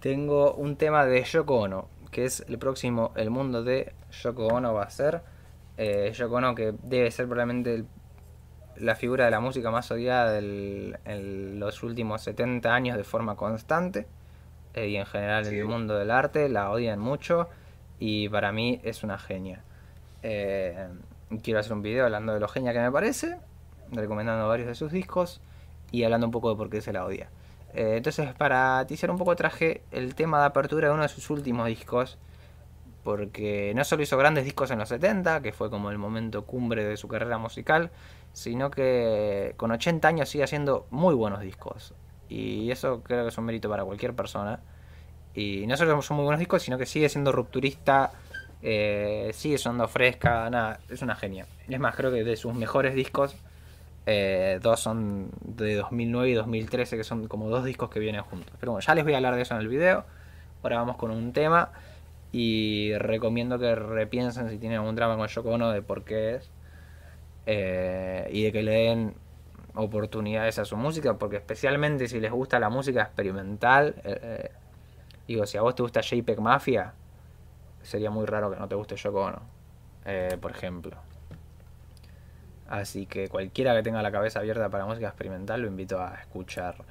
Tengo un tema de Yoko Ono, que es el próximo El mundo de Yoko Ono va a ser. Eh, Yoko Ono que debe ser probablemente el- la figura de la música más odiada en los últimos 70 años de forma constante. eh, y en general en el mundo del arte la odian mucho. Y para mí es una genia. Eh, quiero hacer un video hablando de lo genia que me parece, recomendando varios de sus discos y hablando un poco de por qué se la odia. Eh, entonces, para teaser un poco, traje el tema de apertura de uno de sus últimos discos, porque no solo hizo grandes discos en los 70, que fue como el momento cumbre de su carrera musical, sino que con 80 años sigue haciendo muy buenos discos. Y eso creo que es un mérito para cualquier persona. Y no solo son muy buenos discos, sino que sigue siendo rupturista, eh, sigue sonando fresca, nada, es una genia. Es más, creo que de sus mejores discos, eh, dos son de 2009 y 2013, que son como dos discos que vienen juntos. Pero bueno, ya les voy a hablar de eso en el video. Ahora vamos con un tema y recomiendo que repiensen si tienen algún drama con Yoko Ono de por qué es. Eh, y de que le den oportunidades a su música, porque especialmente si les gusta la música experimental, eh, eh, digo, si a vos te gusta JPEG Mafia, sería muy raro que no te guste Yoko Ono, por ejemplo. Así que cualquiera que tenga la cabeza abierta para música experimental lo invito a escuchar.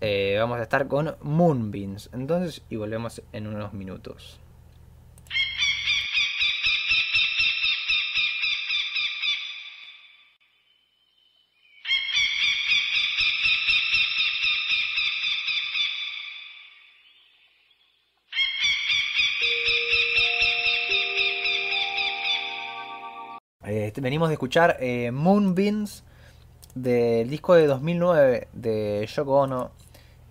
Vamos a estar con Moonbeams, entonces, y volvemos en unos minutos. Venimos de escuchar eh, Moonbeams del disco de 2009 de Yoko Ono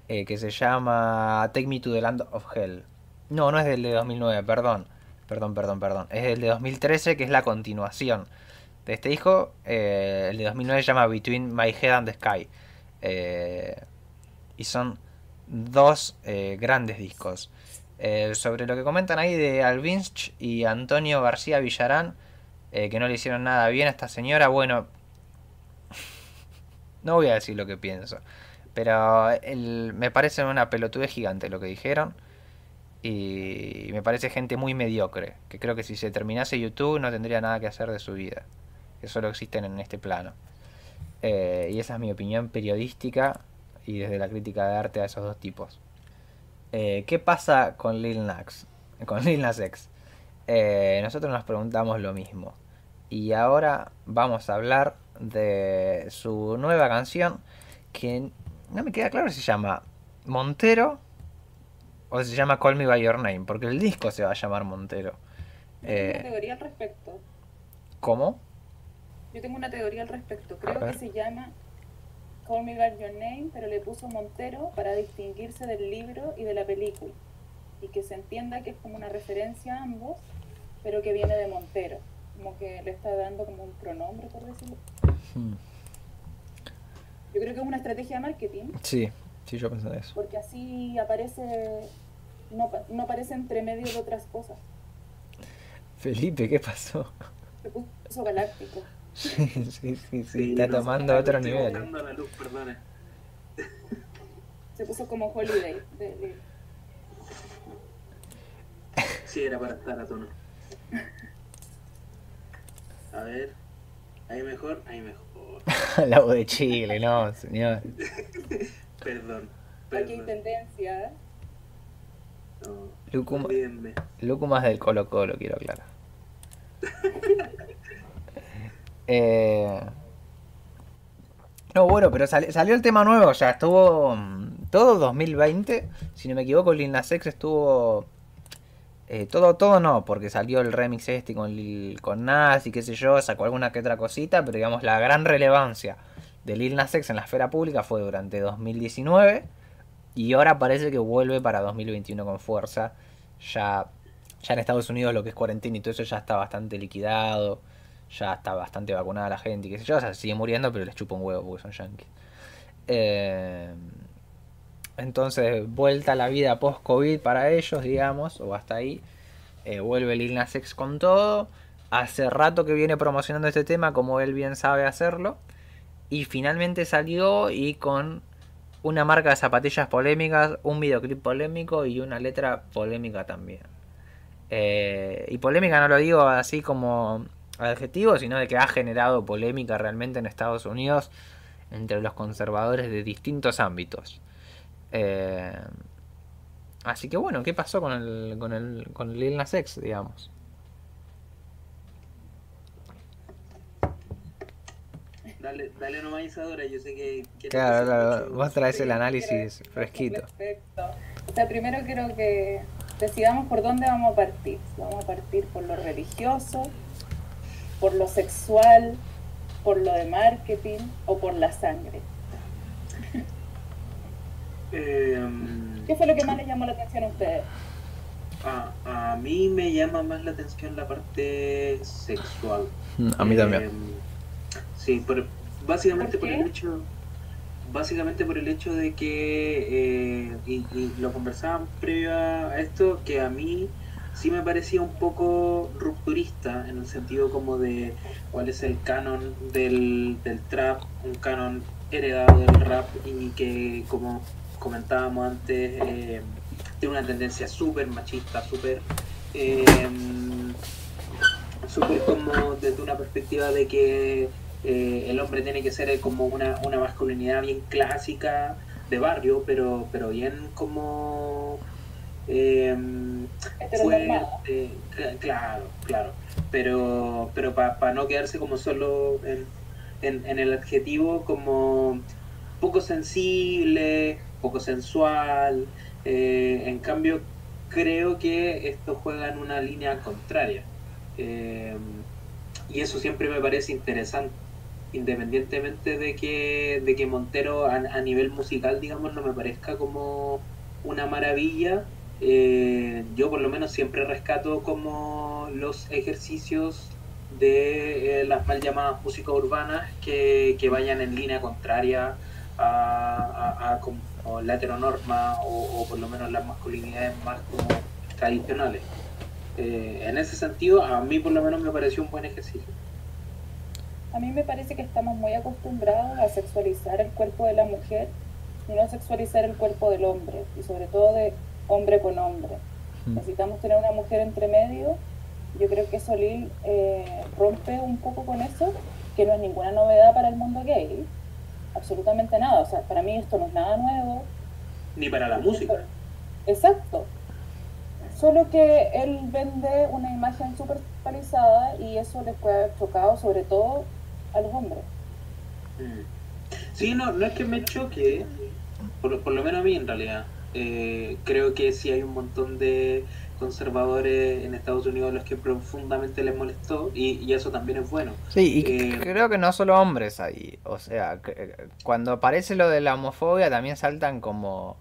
eh, que se llama Take Me to the Land of Hell. No, no es del de 2009, perdón. Perdón, perdón, perdón. Es el de 2013 que es la continuación de este disco. Eh, el de 2009 se llama Between My Head and the Sky. Eh, y son dos grandes discos. Sobre lo que comentan ahí de Alvinch y Antonio García Villarán, eh, que no le hicieron nada bien a esta señora, bueno, no voy a decir lo que pienso, pero me parece una pelotudez gigante lo que dijeron. Y me parece gente muy mediocre, que creo que si se terminase YouTube no tendría nada que hacer de su vida, que solo existen en este plano. Eh, y esa es mi opinión periodística y desde la crítica de arte a esos dos tipos. Eh, ¿Qué pasa con Lil Nas? Con Lil Nas X. Nosotros nos preguntamos lo mismo. Y ahora vamos a hablar de su nueva canción que no me queda claro si se llama Montero o si se llama Call Me By Your Name, porque el disco se va a llamar Montero. Tengo una Eh, teoría al respecto. ¿Cómo? Yo tengo una teoría al respecto. Creo que se llama Call Me By Your Name, pero le puso Montero para distinguirse del libro y de la película. Y que se entienda que es como una referencia a ambos, pero que viene de Montero. Como que le está dando como un pronombre, por decirlo. Hmm, Yo creo que es una estrategia de marketing, Sí, sí, yo pensé en eso. porque así aparece, no, no aparece entre medio de otras cosas. Felipe, ¿qué pasó? Se puso galáctico. Sí, sí, sí, sí, está no tomando lo otro nivel. a la luz, perdone. Se puso como Holiday. de- de- Sí, era para estar a tono. A ver. Ahí mejor, ahí mejor. La voz de Chile, no, señor. Perdón. Aquí hay tendencia. ¿eh? No, olvídenme. Lucas del Colo Colo, quiero aclarar. Eh... No, bueno, pero sali- salió el tema nuevo ya, estuvo... mm, Todo todo 2020, si no me equivoco, Lil Nas X estuvo... eh, todo, todo no, porque salió el remix este con, con Nas y qué sé yo, sacó alguna que otra cosita, pero digamos la gran relevancia de Lil Nas X en la esfera pública fue durante 2019 y ahora parece que vuelve para 2021 con fuerza. Ya, ya en Estados Unidos lo que es cuarentena y todo eso ya está bastante liquidado, ya está bastante vacunada la gente y qué sé yo, o sea, sigue muriendo pero les chupa un huevo porque son yankees. Eh, entonces, vuelta a la vida post-COVID para ellos, digamos, o hasta ahí. Eh, vuelve Lil Nas X con todo. Hace rato que viene promocionando este tema, como él bien sabe hacerlo. Y finalmente salió y con una marca de zapatillas polémicas, un videoclip polémico y una letra polémica también. Eh, y polémica no lo digo así como adjetivo, sino de que ha generado polémica realmente en Estados Unidos entre los conservadores de distintos ámbitos. Eh, así que bueno, ¿qué pasó con el, con el con Lil Nas X, digamos? Dale, dale nomás Isadora, yo sé que... que Claro, vos traes el Sí. análisis fresquito. Perfecto. O sea, primero quiero que decidamos por dónde vamos a partir. Vamos a partir por lo religioso, por lo sexual, por lo de marketing o por la sangre. Em, ¿Qué fue lo que más les llamó la atención a ustedes? a, a mí me llama más la atención la parte sexual. A mí también. Em, sí, por, básicamente ¿Por el hecho básicamente por el hecho de que eh, y, y lo conversábamos previo a esto que a mí sí me parecía un poco rupturista en el sentido como de cuál es el canon del, del trap un canon heredado del rap y que como comentábamos antes eh, tiene una tendencia súper machista súper eh, súper como desde una perspectiva de que eh, el hombre tiene que ser como una, una masculinidad bien clásica de barrio, pero, pero bien como eh, fuerte, cl- claro, claro, pero, pero para no quedarse como solo en, en, en el adjetivo como poco sensible, poco sensual, eh, en cambio creo que esto juega en una línea contraria. Eh, y eso siempre me parece interesante, independientemente de que, de que Montero a, nivel musical, digamos, no me parezca como una maravilla. eh, yo por lo menos siempre rescato como los ejercicios de las mal llamadas músicas urbanas que, que vayan en línea contraria a como la heteronorma o, o por lo menos las masculinidades más como tradicionales. Eh, en ese sentido, a mí por lo menos me pareció un buen ejercicio. A mí me parece que estamos muy acostumbrados a sexualizar el cuerpo de la mujer y no a sexualizar el cuerpo del hombre, y sobre todo de hombre con hombre. Mm. Necesitamos tener una mujer entre medio. Yo creo que Solil eh, rompe un poco con eso, que no es ninguna novedad para el mundo gay. Absolutamente nada. O sea, para mí esto no es nada nuevo. Ni para la música. Exacto. Solo que él vende una imagen súper sexualizada y eso les puede haber chocado sobre todo a los hombres. Mm. Sí, no, no es que me choque, por, por lo menos a mí en realidad. Eh, creo que sí hay un montón de conservadores en Estados Unidos los que profundamente les molestó y, y eso también es bueno. Sí, y Eh, creo que no solo hombres ahí. O sea, que- cuando aparece lo de la homofobia también saltan como...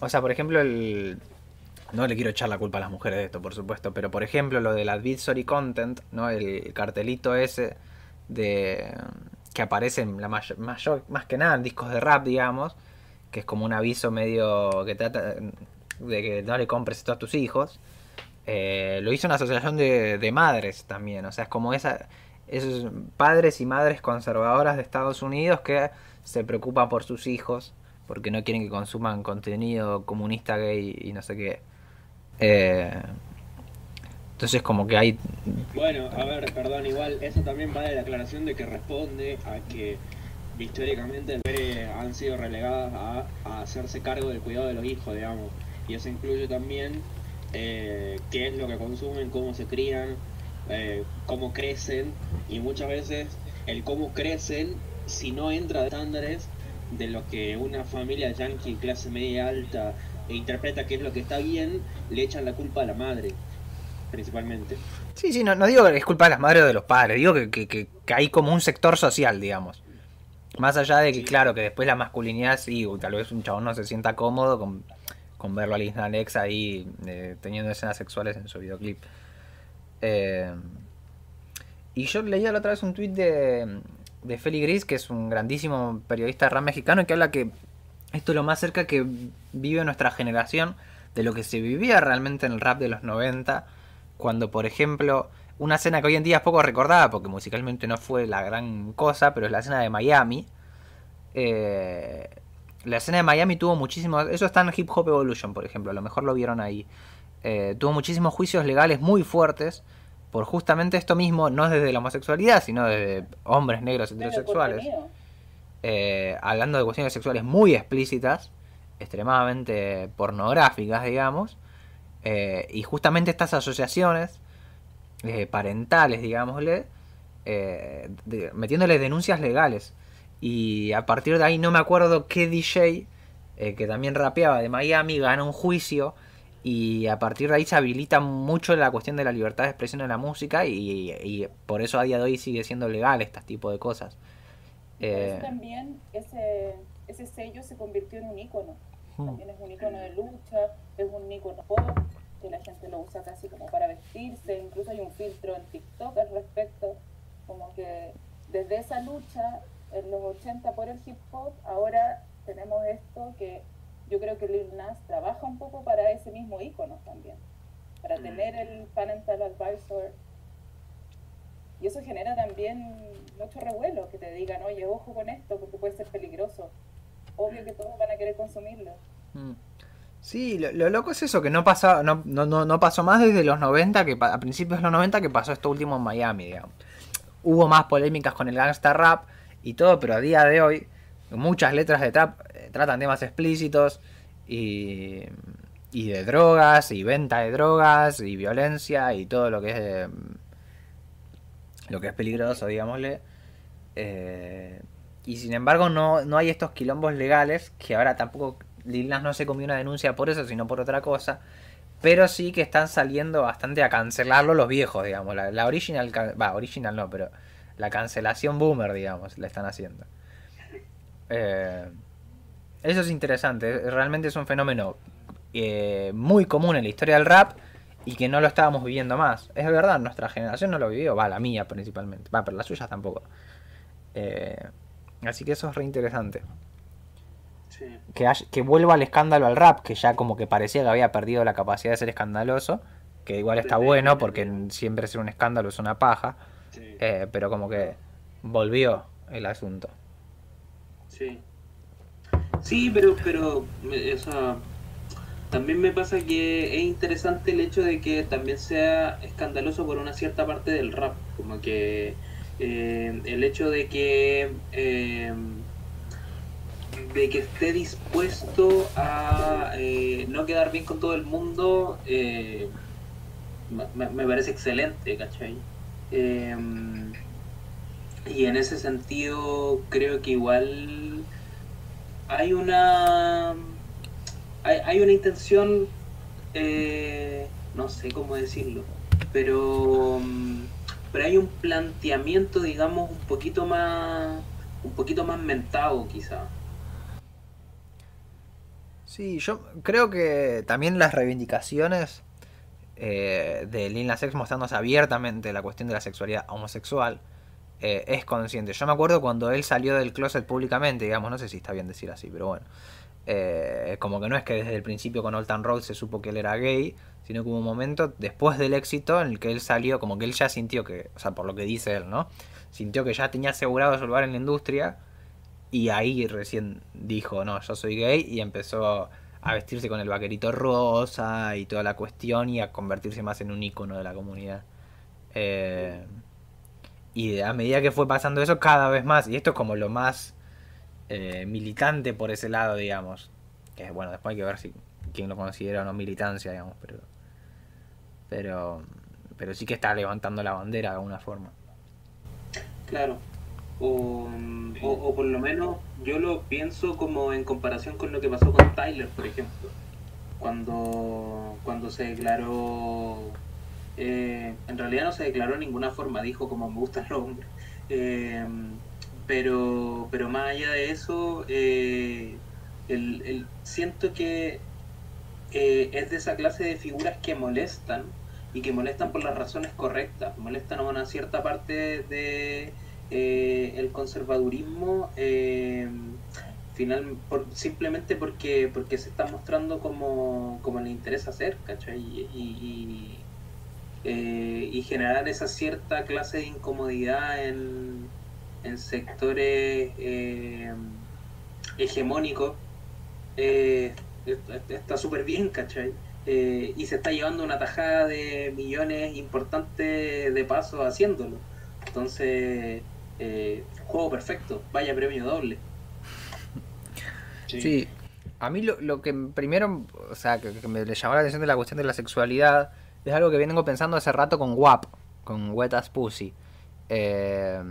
O sea, por ejemplo, el... No le quiero echar la culpa a las mujeres de esto, por supuesto, pero por ejemplo lo del advisory content, ¿no? El cartelito ese de que aparece en la mayor, mayor- más que nada en discos de rap, digamos, que es como un aviso medio que trata de que no le compres esto a tus hijos. Eh, lo hizo una asociación de, de madres también, o sea, es como esa, esos padres y madres conservadoras de Estados Unidos que se preocupan por sus hijos porque no quieren que consuman contenido comunista gay y no sé qué. Eh, entonces como que hay... Bueno, a ver, perdón, igual eso también va de la aclaración de que responde a que históricamente han sido relegadas a, a hacerse cargo del cuidado de los hijos, digamos. Y eso incluye también eh, qué es lo que consumen, cómo se crían, eh, cómo crecen y muchas veces el cómo crecen, si no entra de estándares, de lo que una familia yankee clase media alta interpreta que es lo que está bien, le echan la culpa a la madre, principalmente. Sí, sí, no, no digo que es culpa de las madres o de los padres, digo que, que, que, que hay como un sector social, digamos. Más allá de que, Sí. claro, que después la masculinidad sí, tal vez un chabón no se sienta cómodo con, con verlo a Lil Nas X ahí eh, teniendo escenas sexuales en su videoclip. Eh, y yo leía la otra vez un tweet de, de Feli Gris, que es un grandísimo periodista de rap mexicano, que habla que esto es lo más cerca que vive nuestra generación de lo que se vivía realmente en el rap de los 90, cuando por ejemplo, una escena que hoy en día es poco recordada, porque musicalmente no fue la gran cosa, pero es la escena de Miami. Eh, la escena de Miami tuvo muchísimos, eso está en Hip Hop Evolution, por ejemplo, a lo mejor lo vieron ahí. Eh, tuvo muchísimos juicios legales muy fuertes por justamente esto mismo, no desde la homosexualidad, sino desde hombres negros heterosexuales eh, hablando de cuestiones sexuales muy explícitas, extremadamente pornográficas, digamos, eh, y justamente estas asociaciones parentales, digámosle, eh, de- metiéndole denuncias legales. Y a partir de ahí no me acuerdo qué DJ, eh, que también rapeaba de Miami, gana un juicio. Y a partir de ahí se habilita mucho la cuestión de la libertad de expresión en la música y, y por eso a día de hoy sigue siendo legal este tipo de cosas. Por Eh, eso también ese, ese sello se convirtió en un ícono. Hmm. También es un ícono de lucha, es un ícono pop, que la gente lo usa casi como para vestirse, incluso hay un filtro en TikTok al respecto, como que desde esa lucha en los 80 por el hip hop, ahora tenemos esto que yo creo que Lil Nas trabaja un poco para ese mismo ícono también, para Mm. tener el parental advisor. Y eso genera también mucho revuelo, que te digan, oye, ojo con esto, porque puede ser peligroso. Obvio que todos van a querer consumirlo. Mm. Sí, lo, lo loco es eso, que no, pasó, no, no, no, pasó más desde los 90, que a principios de los 90 que pasó esto último en Miami, digamos. Hubo más polémicas con el gangsta rap y todo, pero a día de hoy muchas letras de trap eh, tratan temas explícitos y, y de drogas y venta de drogas y violencia y todo lo que es lo que es peligroso, digámosle. Eh, y sin embargo no, no hay estos quilombos legales que ahora tampoco Lil Nas no se comió una denuncia por eso, sino por otra cosa. Pero sí que están saliendo bastante a cancelarlo los viejos, digamos. La, la original, va, original no, pero la cancelación boomer, digamos, la están haciendo. Eh, eso es interesante, realmente es un fenómeno eh, muy común en la historia del rap y que no lo estábamos viviendo más. Es verdad, nuestra generación no lo vivió, va, la mía principalmente, va, pero la suya tampoco. Eh, así que eso es re interesante. Sí. Que, vuelva al escándalo al rap, que ya como que parecía que había perdido la capacidad de ser escandaloso, que igual está bueno porque siempre ser un escándalo es una paja, Sí. eh, pero como que volvió el asunto. Sí. Sí, pero, pero, o sea, también me pasa que es interesante el hecho de que también sea escandaloso por una cierta parte del rap, como que eh, el hecho de que eh, de que esté dispuesto a eh, no quedar bien con todo el mundo eh, me, me parece excelente, ¿cachai? Em, y en ese sentido creo que igual hay una hay, una intención eh, no sé cómo decirlo pero mm, pero hay un planteamiento digamos un poquito más un poquito más mentado quizá. Sí, yo creo que también las reivindicaciones eh, de Lil Nas X mostrándose abiertamente la cuestión de la sexualidad homosexual eh, es consciente. Yo me acuerdo cuando él salió del closet públicamente, digamos, no sé si está bien decir así, pero bueno. eh, como que no es que desde el principio con Old Town Road se supo que él era gay, sino que hubo un momento después del éxito en el que él salió, como que él ya sintió que, o sea, por lo que dice él, ¿no? Sintió que ya tenía asegurado su lugar en la industria y ahí recién dijo, no, yo soy gay y empezó a vestirse con el vaquerito rosa y toda la cuestión y a convertirse más en un icono de la comunidad. Eh, y a medida que fue pasando eso, cada vez más, y esto es como lo más eh, militante por ese lado, digamos. Que bueno, después hay que ver si quién lo considera o no militancia, digamos, pero. Pero. Pero sí que está levantando la bandera de alguna forma. claro O, o, o por lo menos yo lo pienso como en comparación con lo que pasó con Tyler, por ejemplo. Cuando, cuando se declaró... eh, en realidad no se declaró de ninguna forma, dijo como me gustan los hombres. Eh, pero, pero más allá de eso, eh, el, el- siento que es de esa clase de figuras que molestan y que molestan por las razones correctas, molestan a una cierta parte de eh, el conservadurismo eh, final simplemente porque porque se está mostrando como, como le interesa hacer, ¿cachai? Y, eh, generar esa cierta clase de incomodidad en, sectores eh, hegemónicos est- está súper bien, ¿cachai? Y se está llevando una tajada de millones importantes de paso haciéndolo. Entonces, eh, juego perfecto, vaya premio doble. Sí. A mí lo, lo que primero, o sea, que, que me le llamó la atención de la cuestión de la sexualidad es algo que vengo pensando hace rato con WAP, con Wet As Pussy. Eh,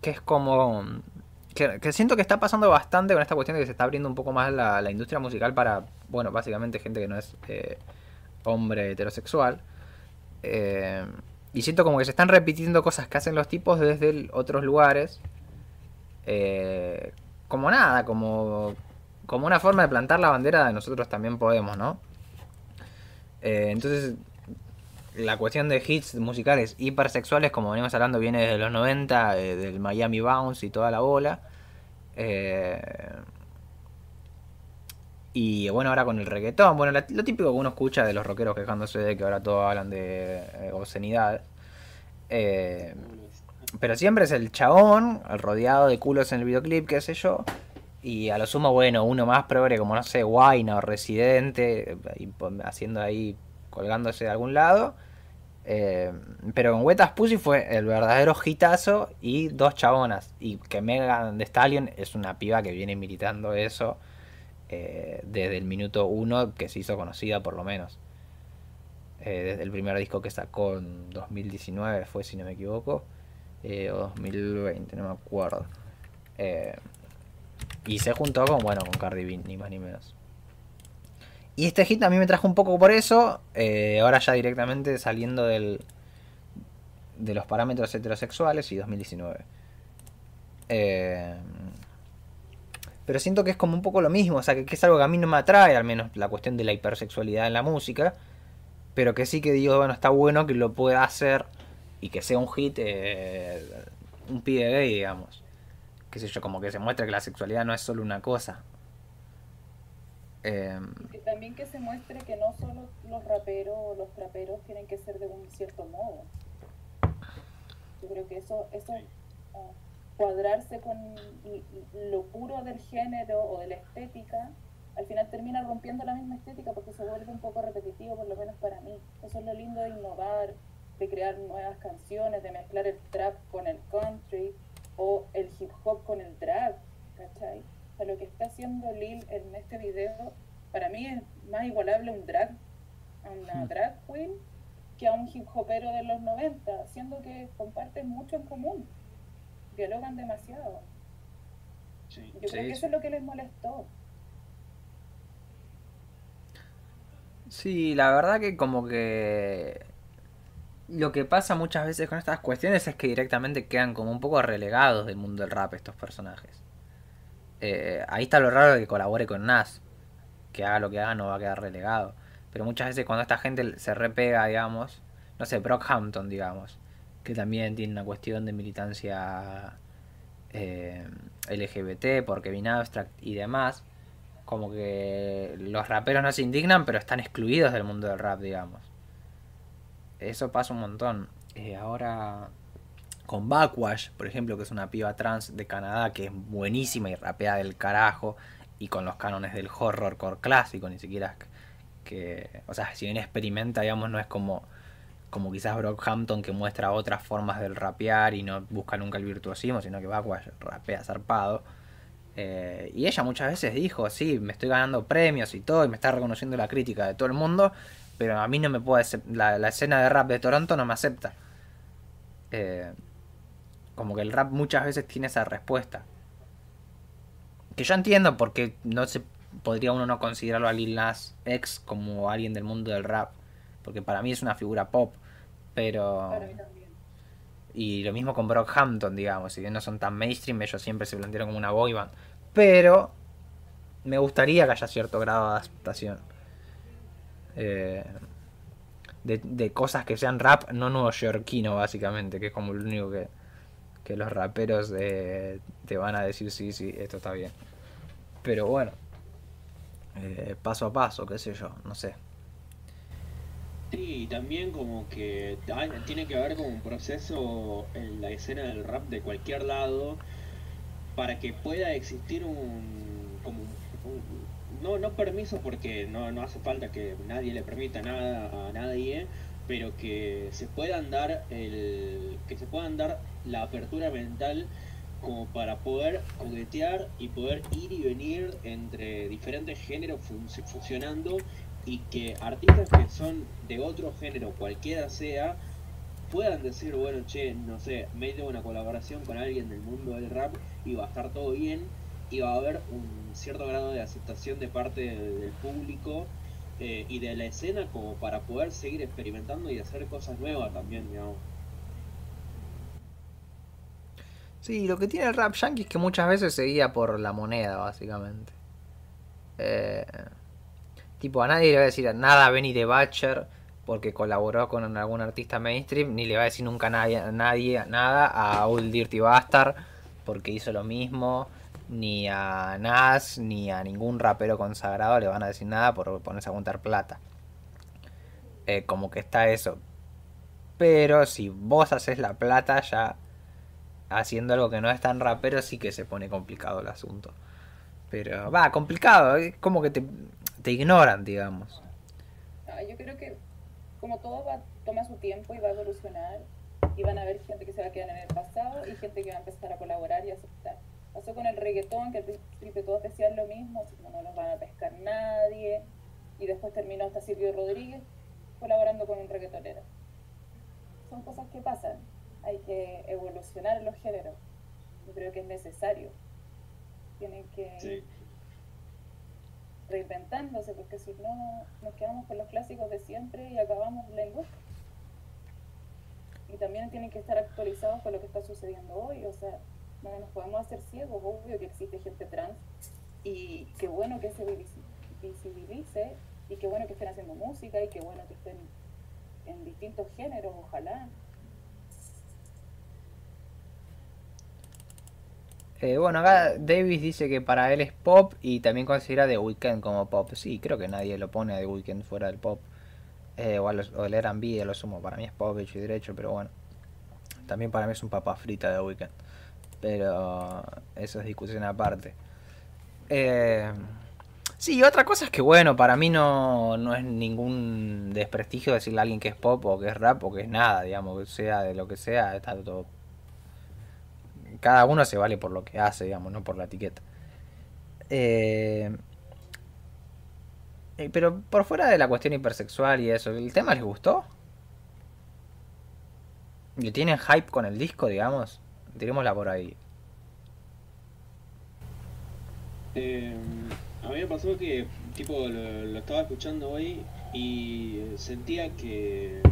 que es como. Que, que siento que está pasando bastante con esta cuestión de que se está abriendo un poco más la, la industria musical para, bueno, básicamente gente que no es eh, hombre heterosexual. Eh, y siento como que se están repitiendo cosas que hacen los tipos desde otros lugares. Eh, como nada, como, como una forma de plantar la bandera de nosotros también podemos, ¿no? Eh, entonces, la cuestión de hits musicales hipersexuales, como venimos hablando, viene desde los 90, eh, del Miami Bounce y toda la bola. Eh, y bueno, ahora con el reggaetón, bueno, lo típico que uno escucha de los rockeros quejándose de que ahora todos hablan de eh, obscenidad. Eh, pero siempre es el chabón, el rodeado de culos en el videoclip, qué sé yo. Y a lo sumo, bueno, uno más progre, como no sé, Wayne o Residente, eh, haciendo ahí, colgándose de algún lado. Pero con Wetas Pussy fue el verdadero hitazo y dos chabonas. Y que Megan Thee Stallion es una piba que viene militando eso eh, desde el minuto uno que se hizo conocida, por lo menos. Eh, desde el primer disco que sacó en 2019, fue si no me equivoco eh, o 2020, no me acuerdo. Eh, y se juntó con, bueno, con Cardi B, ni más ni menos. Y este hit a mí me trajo un poco por eso, ahora ya directamente saliendo del, de los parámetros heterosexuales y 2019. Eh, pero siento que es como un poco lo mismo, o sea, que, es algo que a mí no me atrae, al menos la cuestión de la hipersexualidad en la música, pero que sí que digo, bueno, está bueno que lo pueda hacer y que sea un hit, eh, un pibe gay, digamos. Qué sé yo, como que se muestra que la sexualidad no es solo una cosa. Y que también que se muestre que no solo los raperos o los traperos tienen que ser de un cierto modo. Yo creo que eso, eso ah, cuadrarse con lo puro del género o de la estética, al final termina rompiendo la misma estética porque se vuelve un poco repetitivo, por lo menos para mí. Eso es lo lindo de innovar, de crear nuevas canciones, de mezclar el trap con el country o el hip hop con el drag, ¿cachai? O sea, lo que está haciendo Lil en este video, para mí es más igualable a un drag, a una Hmm. drag queen, que a un hip hopero de los 90, siendo que comparten mucho en común, dialogan demasiado. Sí. Yo creo que eso es lo que les molestó. Sí, la verdad que como que lo que pasa muchas veces con estas cuestiones es que directamente quedan como un poco relegados del mundo del rap estos personajes. Eh, ahí está lo raro de que colabore con Nas, que haga lo que haga no va a quedar relegado. Pero muchas veces cuando esta gente se repega, digamos, no sé, Brockhampton, digamos, que también tiene una cuestión de militancia eh, LGBT por Kevin Abstract y demás, como que los raperos no se indignan, pero están excluidos del mundo del rap, digamos. Eso pasa un montón. Eh, ahora con Backwash, por ejemplo, que es una piba trans de Canadá que es buenísima y rapea del carajo, y con los cánones del horrorcore clásico, ni siquiera que, o sea, si bien experimenta, digamos, no es como como quizás Brockhampton que muestra otras formas del rapear y no busca nunca el virtuosismo, sino que Backwash rapea zarpado. Eh, y ella muchas veces dijo, sí, me estoy ganando premios y todo, y me está reconociendo la crítica de todo el mundo, pero a mí no me puede, la, la escena de rap de Toronto no me acepta. Eh, como que el rap muchas veces tiene esa respuesta. Que yo entiendo porque no se podría uno no considerarlo a Lil Nas X como alguien del mundo del rap. Porque para mí es una figura pop. Pero. Para mí también. Y lo mismo con Brockhampton, digamos. Si bien no son tan mainstream, ellos siempre se plantearon como una boy band. Pero. Me gustaría que haya cierto grado de adaptación. Eh, de, de cosas que sean rap, no neoyorquino, básicamente. Que es como lo único que, que los raperos eh, te van a decir: sí, sí, esto está bien. Pero bueno. eh, paso a paso, qué sé yo, no sé. Sí, y también como que tiene que haber como un proceso en la escena del rap de cualquier lado para que pueda existir un como un- no no permiso porque no, no hace falta que nadie le permita nada a nadie, pero que se puedan dar el que se puedan dar la apertura mental como para poder juguetear y poder ir y venir entre diferentes géneros func- funcionando y que artistas que son de otro género, cualquiera sea, puedan decir, bueno, che, no sé, me una colaboración con alguien del mundo del rap y va a estar todo bien y va a haber un cierto grado de aceptación de parte del, del público eh, y de la escena como para poder seguir experimentando y hacer cosas nuevas también, digamos. Sí, lo que tiene el rap yankee es que muchas veces se guía por la moneda, básicamente. Eh, tipo, a nadie le va a decir nada a Benny the Butcher porque colaboró con algún artista mainstream, ni le va a decir nunca nadie, nadie nada a Old Dirty Bastard porque hizo lo mismo, ni a Nas, ni a ningún rapero consagrado le van a decir nada por ponerse a juntar plata. Eh, como que está eso. Pero si vos haces la plata ya haciendo algo que no es tan rapero, sí que se pone complicado el asunto. Pero va, complicado, es como que te, te ignoran, digamos. Ah, yo creo que como todo va toma su tiempo y va a evolucionar y van a haber gente que se va a quedar en el pasado y gente que va a empezar a colaborar y a aceptar. Pasó con el reggaetón, que al principio todos decían lo mismo, así como no nos van a pescar nadie, y después terminó hasta Silvio Rodríguez colaborando con un reggaetonero. Son cosas que pasan, hay que evolucionar en los géneros, yo creo que es necesario. Tienen que Sí. Reinventándose, porque si no nos quedamos con los clásicos de siempre y acabamos la industria. Y también tienen que estar actualizados con lo que está sucediendo hoy, o sea, no nos podemos hacer ciegos, obvio que existe gente trans y qué bueno que se visi- visibilice y qué bueno que estén haciendo música y qué bueno que estén en distintos géneros, ojalá. Eh, bueno, acá Davis dice que para él es pop y también considera The Weeknd como pop. Sí, creo que nadie lo pone a The Weeknd fuera del pop. Eh, o, los- o el R&B, lo sumo. Para mí es pop hecho y derecho, pero bueno. También para mí es un papa frita The Weeknd. Pero eso es discusión aparte. Eh, sí, otra cosa es que bueno, para mí no, no es ningún desprestigio decirle a alguien que es pop o que es rap o que es nada, digamos, que sea de lo que sea, está todo cada uno se vale por lo que hace, digamos, no por la etiqueta. Eh, eh, pero por fuera de la cuestión hipersexual y eso, ¿el tema les gustó? ¿Le tienen hype con el disco, digamos? Tirémosla por ahí. Eh, a mí me pasó que, tipo, lo estaba escuchando hoy y sentía que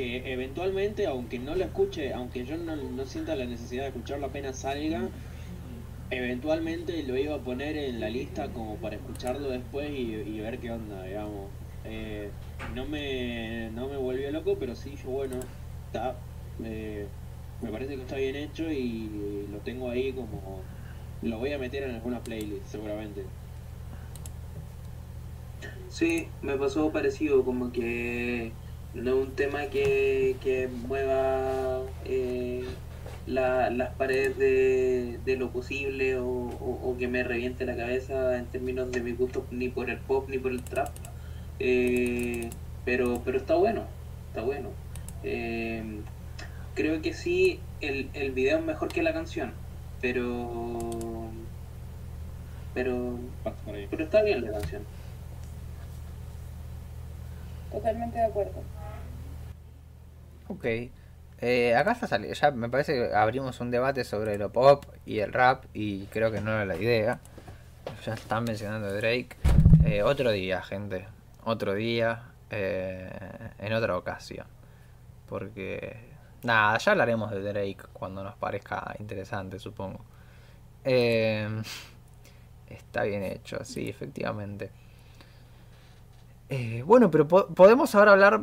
que eventualmente, aunque no lo escuche, aunque yo no, no sienta la necesidad de escucharlo apenas salga, eventualmente lo iba a poner en la lista como para escucharlo después y, y ver qué onda, digamos. Eh, no me no me volvió loco, pero sí, yo bueno, está, eh, me parece que está bien hecho y lo tengo ahí como lo voy a meter en alguna playlist seguramente. Sí, me pasó parecido, como que no es un tema que, que mueva eh, la- las paredes de, de lo posible o, o- o que me reviente la cabeza en términos de mi gusto ni por el pop ni por el trap. Eh, pero, pero está bueno, está bueno. Eh, creo que sí, el, el video es mejor que la canción, pero... Pero, pero está bien la canción. Totalmente de acuerdo. Ok. Eh, acá está saliendo, ya me parece que abrimos un debate sobre lo pop y el rap y creo que no era la idea. Ya están mencionando Drake. Eh, otro día, gente. Otro día. eh, en otra ocasión. Porque... Nada, ya hablaremos de Drake cuando nos parezca interesante, supongo. Eh, está bien hecho, sí, efectivamente. Bueno, pero po- podemos ahora hablar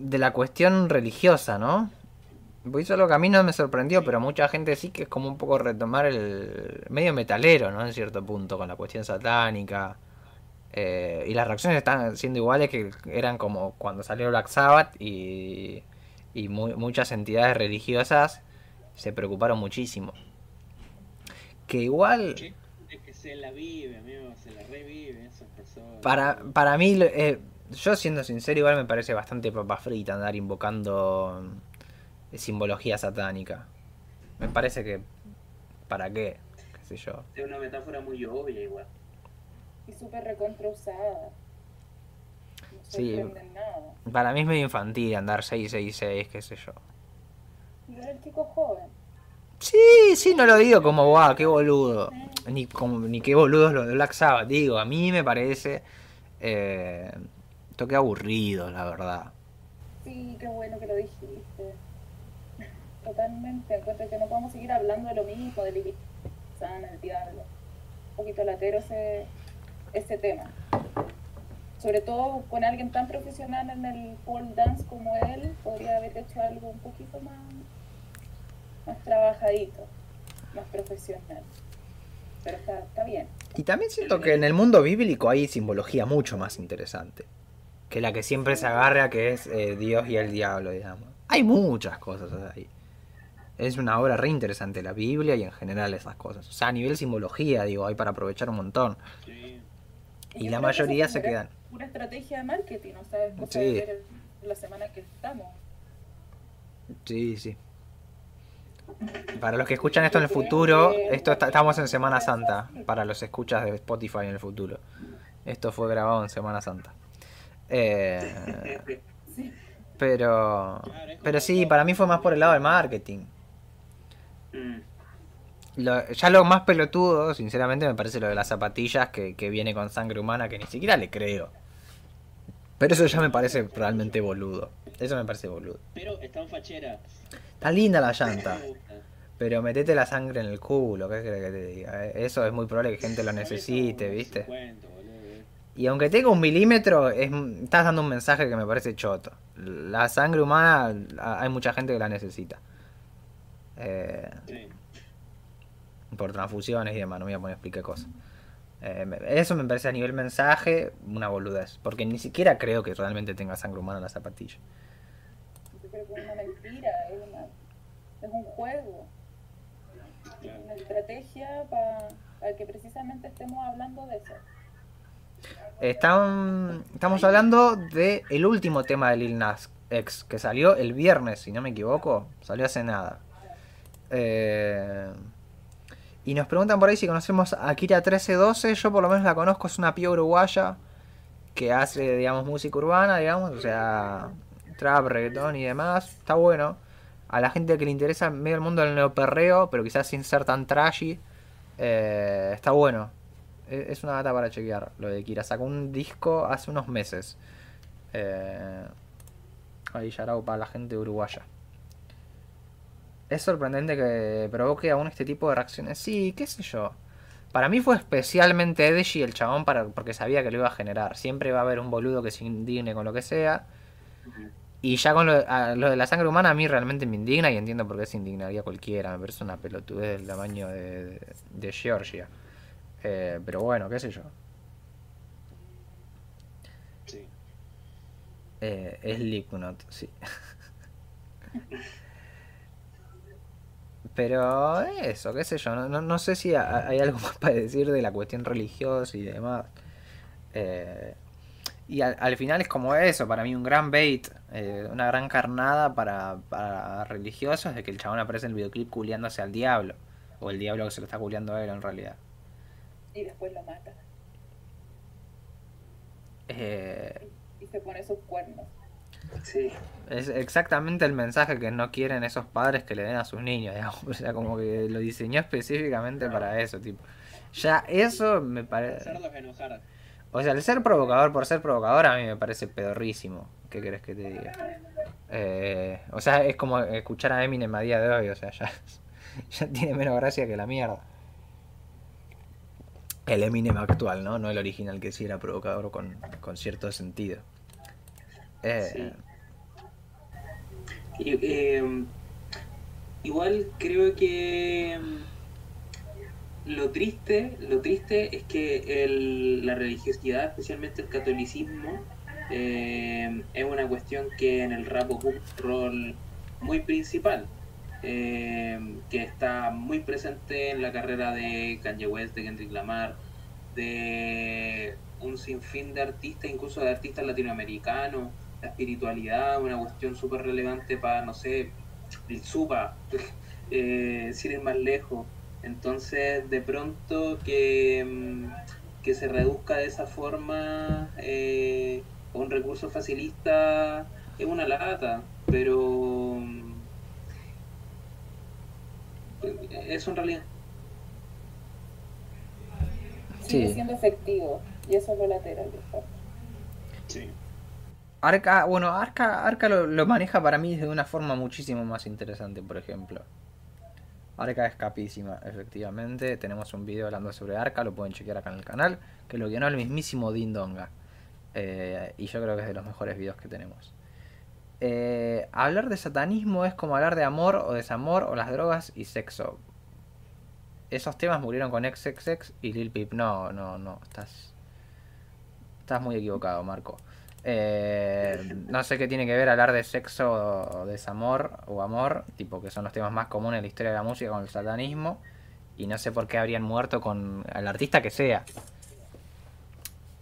de la cuestión religiosa, ¿no? Es algo que a mí no me sorprendió, pero mucha gente sí que es como un poco retomar el medio metalero, ¿no? En cierto punto, con la cuestión satánica. Eh, y las reacciones están siendo iguales que eran como cuando salió Black Sabbath y, y mu- muchas entidades religiosas se preocuparon muchísimo. Que igual... Es que se la vive, amigo, se la revive esas personas. Para, para mí, eh, yo siendo sincero, igual me parece bastante papa frita andar invocando mm, simbología satánica. Me parece que... ¿Para qué? ¿Qué sé yo? Es una metáfora muy obvia igual. Y súper recontra usada. No Sí. nada. Para mí es medio infantil andar 666, qué sé yo. Y era el chico joven. Sí, sí, no lo digo como, guau, qué boludo. Ni, como, ni qué boludo es lo de Black Sabbath. Digo, a mí me parece... Eh, toque aburrido, la verdad. Sí, qué bueno que lo dijiste. Totalmente. Encuentro que no podemos seguir hablando de lo mismo, de Lili Sana, el diablo. Un poquito latero ese, ese tema. Sobre todo con alguien tan profesional en el pole dance como él, podría haber hecho algo un poquito más, más trabajadito, más profesional. Pero está, está bien. Y también siento que en el mundo bíblico hay simbología mucho más interesante. Que la que siempre se agarra que es eh, Dios y el diablo, digamos. Hay muchas cosas ahí. Es una obra re interesante la Biblia y en general esas cosas. O sea, a nivel simbología, digo, hay para aprovechar un montón. Sí. Y la mayoría se quedan. Pura estrategia de marketing, o sea, es cosa Sí. de ver la semana que estamos. Sí, sí. Para los que escuchan esto en el futuro, esto está- estamos en Semana Santa. Para los escuchas de Spotify en el futuro. Esto fue grabado en Semana Santa. Eh, pero, pero sí, para mí fue más por el lado del marketing. Mm. Lo- ya lo más pelotudo, sinceramente, me parece lo de las zapatillas que, que viene con sangre humana, que ni siquiera le creo. Pero eso ya me parece realmente boludo. Eso me parece boludo. Pero están facheras. Está linda la llanta. Pero metete la sangre en el culo, ¿qué crees que te diga? Eso es muy probable que gente lo necesite, ¿viste? 50, boludo. Y aunque tenga un milímetro, es, estás dando un mensaje que me parece choto. La sangre humana, hay mucha gente que la necesita. Eh, Sí. por transfusiones y demás, no me voy a poner a explicar cosas. Eh, eso me parece a nivel mensaje una boludez, porque ni siquiera creo que realmente tenga sangre humana en la zapatilla. Yo creo que es una mentira, es, una, es un juego, una estrategia para que precisamente estemos hablando de eso. Estamos hablando de el último tema de Lil Nas X, que salió el viernes, si no me equivoco, salió hace nada. Eh, y nos preguntan por ahí si conocemos a Akira 1312, yo por lo menos la conozco, es una piba uruguaya que hace, digamos, música urbana, digamos, o sea, trap, reggaetón y demás, está bueno. A la gente que le interesa medio el mundo del neoperreo, pero quizás sin ser tan trashy, eh, está bueno. E- Es una data para chequear lo de Kira. Sacó un disco hace unos meses. Eh, ahí yarao para la gente uruguaya. Es sorprendente que provoque aún este tipo de reacciones. Sí, qué sé yo. Para mí fue especialmente edgy el chabón para, porque sabía que lo iba a generar. Siempre va a haber un boludo que se indigne con lo que sea. Y ya con lo de, a- lo de la sangre humana a mí realmente me indigna y entiendo por qué se indignaría cualquiera. Me parece una pelotudez del tamaño de, de Georgia. Eh, pero bueno, qué sé yo. Sí. Eh, es Slipknot, sí. Pero eso, qué sé yo. No, no, no sé si ha- hay algo más para decir de la cuestión religiosa y demás. Eh, y al, al final es como eso, para mí un gran bait, eh, una gran carnada para, para religiosos de que el chabón aparece en el videoclip culiándose al diablo. O el diablo que se lo está culiando a él en realidad. Y después lo mata Eh, y se pone sus cuernos. Sí. Es exactamente el mensaje que no quieren esos padres que le den a sus niños, digamos. O sea, como que lo diseñó específicamente para eso, tipo. Ya eso me parece... O sea, el ser provocador por ser provocador a mí me parece pedorrísimo. ¿Qué querés que te diga? Eh, o sea, es como escuchar a Eminem a día de hoy, o sea, ya, ya tiene menos gracia que la mierda. El Eminem actual, ¿no? No el original que sí era provocador con, con cierto sentido. Eh, Sí. Eh, igual creo que mm, lo triste, lo triste es que el- la religiosidad, especialmente el catolicismo, eh, es una cuestión que en el rap ocupa un rol muy principal, eh, que está muy presente en la carrera de Kanye West, de Kendrick Lamar, de un sinfín de artistas, incluso de artistas latinoamericanos, la espiritualidad, una cuestión súper relevante para, no sé, el supa, eh, sin ir más lejos. Entonces, de pronto que, mm, que se reduzca de esa forma eh, un recurso facilista es una lata, pero mm, eso en realidad. Sigue Sí. siendo efectivo. Y eso es lo lateral. Sí. Arca, bueno, Arca, Arca lo, lo maneja para mí de una forma muchísimo más interesante, por ejemplo. Arca es capísima, efectivamente. Tenemos un video hablando sobre Arca, lo pueden chequear acá en el canal, que lo guionó el mismísimo Dindonga. Eh, y yo creo que es de los mejores videos que tenemos. Eh, hablar de satanismo es como hablar de amor o desamor o las drogas y sexo. Esos temas murieron con XXX y Lil Peep. No, no, no, estás. Estás muy equivocado, Marco. Eh, no sé qué tiene que ver hablar de sexo o desamor o amor, tipo que son los temas más comunes en la historia de la música con el satanismo. Y no sé por qué habrían muerto con el artista que sea.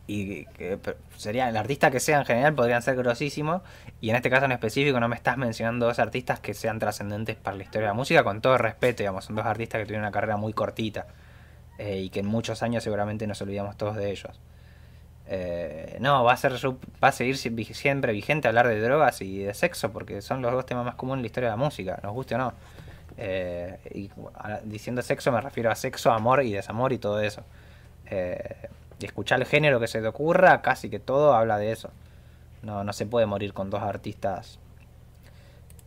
Y que sería el artista que sea en general podrían ser grosísimos. Y en este caso en específico no me estás mencionando dos artistas que sean trascendentes para la historia de la música, con todo respeto, digamos, son dos artistas que tuvieron una carrera muy cortita. eh, y que en muchos años seguramente nos olvidamos todos de ellos. Eh, no, va a ser va a seguir siempre vigente hablar de drogas y de sexo, porque son los dos temas más comunes en la historia de la música, nos guste o no. Eh, y diciendo sexo me refiero a sexo, amor y desamor y todo eso. Eh, y escuchar el género que se te ocurra, casi que todo habla de eso. No, no se puede morir con dos artistas,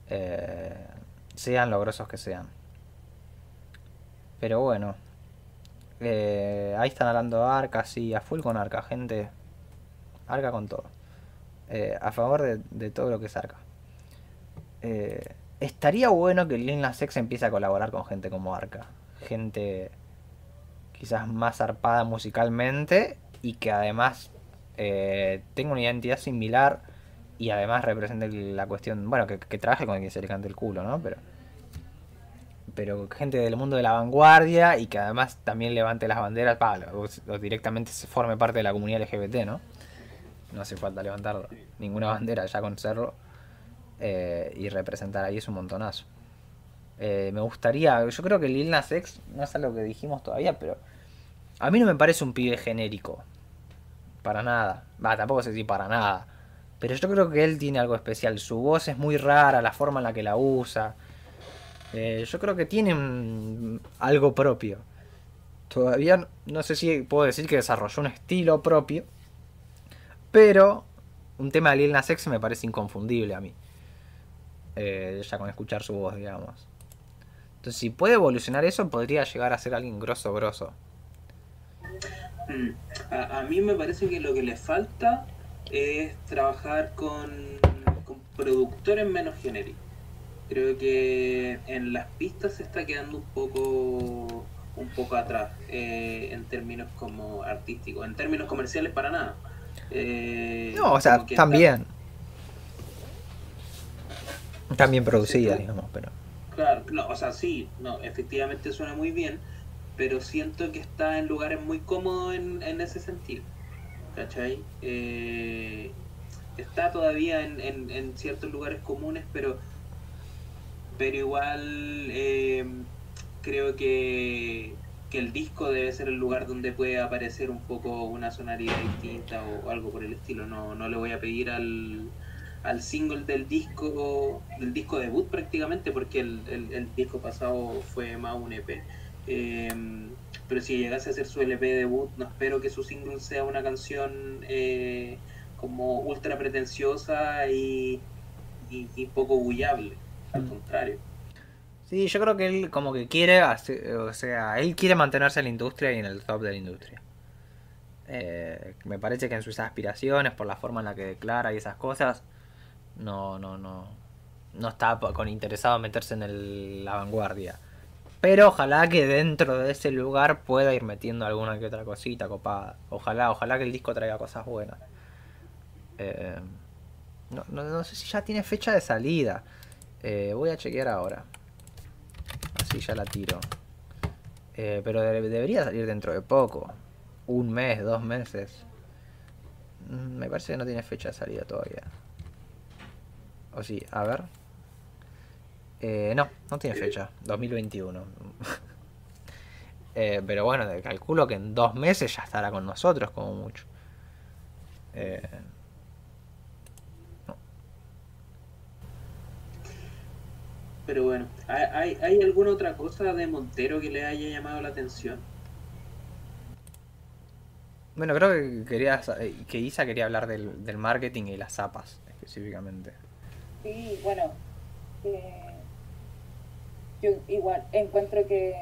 eh, sean lo grosos que sean. Pero bueno, eh, ahí están hablando de Arca, sí, a full con Arca, gente. Arca con todo. Eh, a favor de, todo lo que es Arca. Estaría bueno que Lil Nas X empiece a colaborar con gente como Arca. Gente quizás más zarpada musicalmente y que además eh, tenga una identidad similar y además represente la cuestión, bueno, que, que trabaje con quien se le cante el culo, ¿no? Pero pero gente del mundo de la vanguardia y que además también levante las banderas, pa, o, directamente se forme parte de la comunidad LGBT, ¿no? No hace falta levantar ninguna bandera, ya con serlo eh, y representar ahí es un montonazo. Eh, me gustaría, yo creo que Lil Nas X, no es algo que dijimos todavía, pero a mí no me parece un pibe genérico. Para nada. Va, tampoco sé si para nada. Pero yo creo que él tiene algo especial. Su voz es muy rara, la forma en la que la usa. Eh, yo creo que tiene algo propio. Todavía no, no sé si puedo decir que desarrolló un estilo propio. Pero un tema de Lil Nas X me parece inconfundible a mí. Eh, ya con escuchar su voz, digamos. Entonces, si puede evolucionar eso, podría llegar a ser alguien grosso, grosso. Mm. A, a mí me parece que lo que le falta es trabajar con, con productores menos genéricos. Creo que en las pistas se está quedando un poco un poco atrás eh, en términos como artísticos, en términos comerciales para nada. Eh, No, o sea, está- también. También producida, Sí, digamos, pero. Claro, no, o sea, sí, no, efectivamente suena muy bien, pero siento que está en lugares muy cómodos en, en ese sentido. ¿Cachai? Eh, está todavía en, en, en ciertos lugares comunes, pero, pero igual eh, creo que, que el disco debe ser el lugar donde puede aparecer un poco una sonoridad distinta o, algo por el estilo. No, no le voy a pedir al, al single del disco del disco debut prácticamente porque el, el, el disco pasado fue más un EP eh, pero si llegase a ser su LP debut no espero que su single sea una canción eh, como ultra pretenciosa y, y, y poco bullable al Mm. contrario Sí, yo creo que él como que quiere, hacer- o sea, él quiere mantenerse en la industria y en el top de la industria. Eh, me parece que en sus aspiraciones, por la forma en la que declara y esas cosas, no, no, no, no está con interesado en meterse en el- la vanguardia. Pero ojalá que dentro de ese lugar pueda ir metiendo alguna que otra cosita copada. Ojalá, ojalá que el disco traiga cosas buenas. Eh, no, no, sé si ya tiene fecha de salida. Eh, voy a chequear ahora. Así ya la tiro. Eh, pero de- debería salir dentro de poco. Un mes, dos meses. Mm, Me parece que no tiene fecha de salida todavía. O sí, a ver. Eh, no, no tiene fecha. 2021. Eh, pero bueno, calculo que en dos meses ya estará con nosotros como mucho. Eh, pero bueno ¿hay, hay, hay alguna otra cosa de Montero que le haya llamado la atención? bueno, creo que quería que Isa quería hablar del, del marketing y las zapas específicamente. Sí, bueno, eh, yo igual encuentro que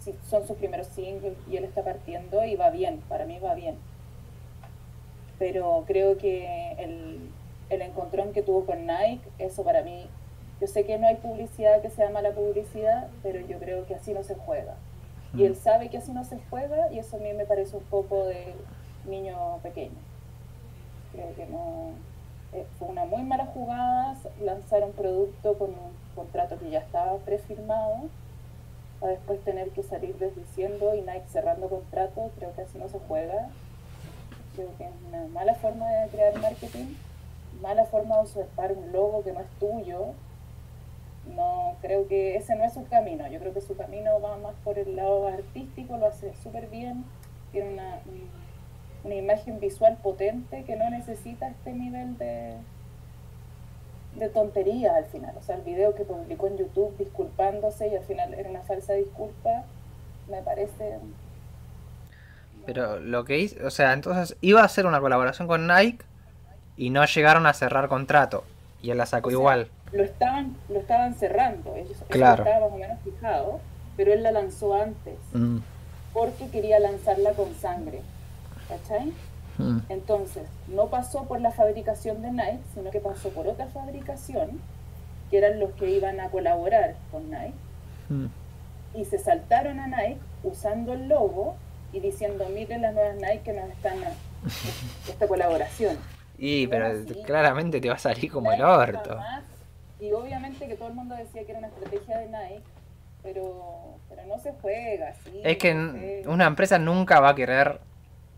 si son sus primeros singles y él está partiendo y va bien, para mí va bien. Pero creo que el, el encontrón que tuvo con Nike, eso para mí, yo sé que no hay publicidad que sea mala publicidad, pero yo creo que así no se juega. Y él sabe que así no se juega y eso a mí me parece un poco de niño pequeño. Creo que no, eh, fue una muy mala jugada lanzar un producto con un contrato que ya estaba prefirmado a después tener que salir desdiciendo y Nike cerrando contrato, creo que así no se juega. Creo que es una mala forma de crear marketing, mala forma de usurpar un logo que no es tuyo. No, creo que ese no es su camino. Yo creo que su camino va más por el lado artístico, lo hace súper bien, tiene una, un- una imagen visual potente que no necesita este nivel de, de tontería al final. O sea, el video que publicó en YouTube disculpándose y al final era una falsa disculpa, me parece... Pero lo que hizo, o sea, entonces iba a hacer una colaboración con Nike y no llegaron a cerrar contrato. Y él la sacó O sea, igual. Lo estaban, lo estaban cerrando, ellos, Claro. estaba más o menos fijado, pero él la lanzó antes, Mm, porque quería lanzarla con sangre. ¿Cachai? Mm, Entonces, no pasó por la fabricación de Nike, sino que pasó por otra fabricación, que eran los que iban a colaborar con Nike, mm. y se saltaron a Nike usando el logo y diciendo, miren las nuevas Nike que nos están a- esta colaboración. Y, pero claramente te va a salir como el orto. jamás- y obviamente que todo el mundo decía que era una estrategia de Nike, pero, pero no se juega así. Es que no una empresa nunca va a querer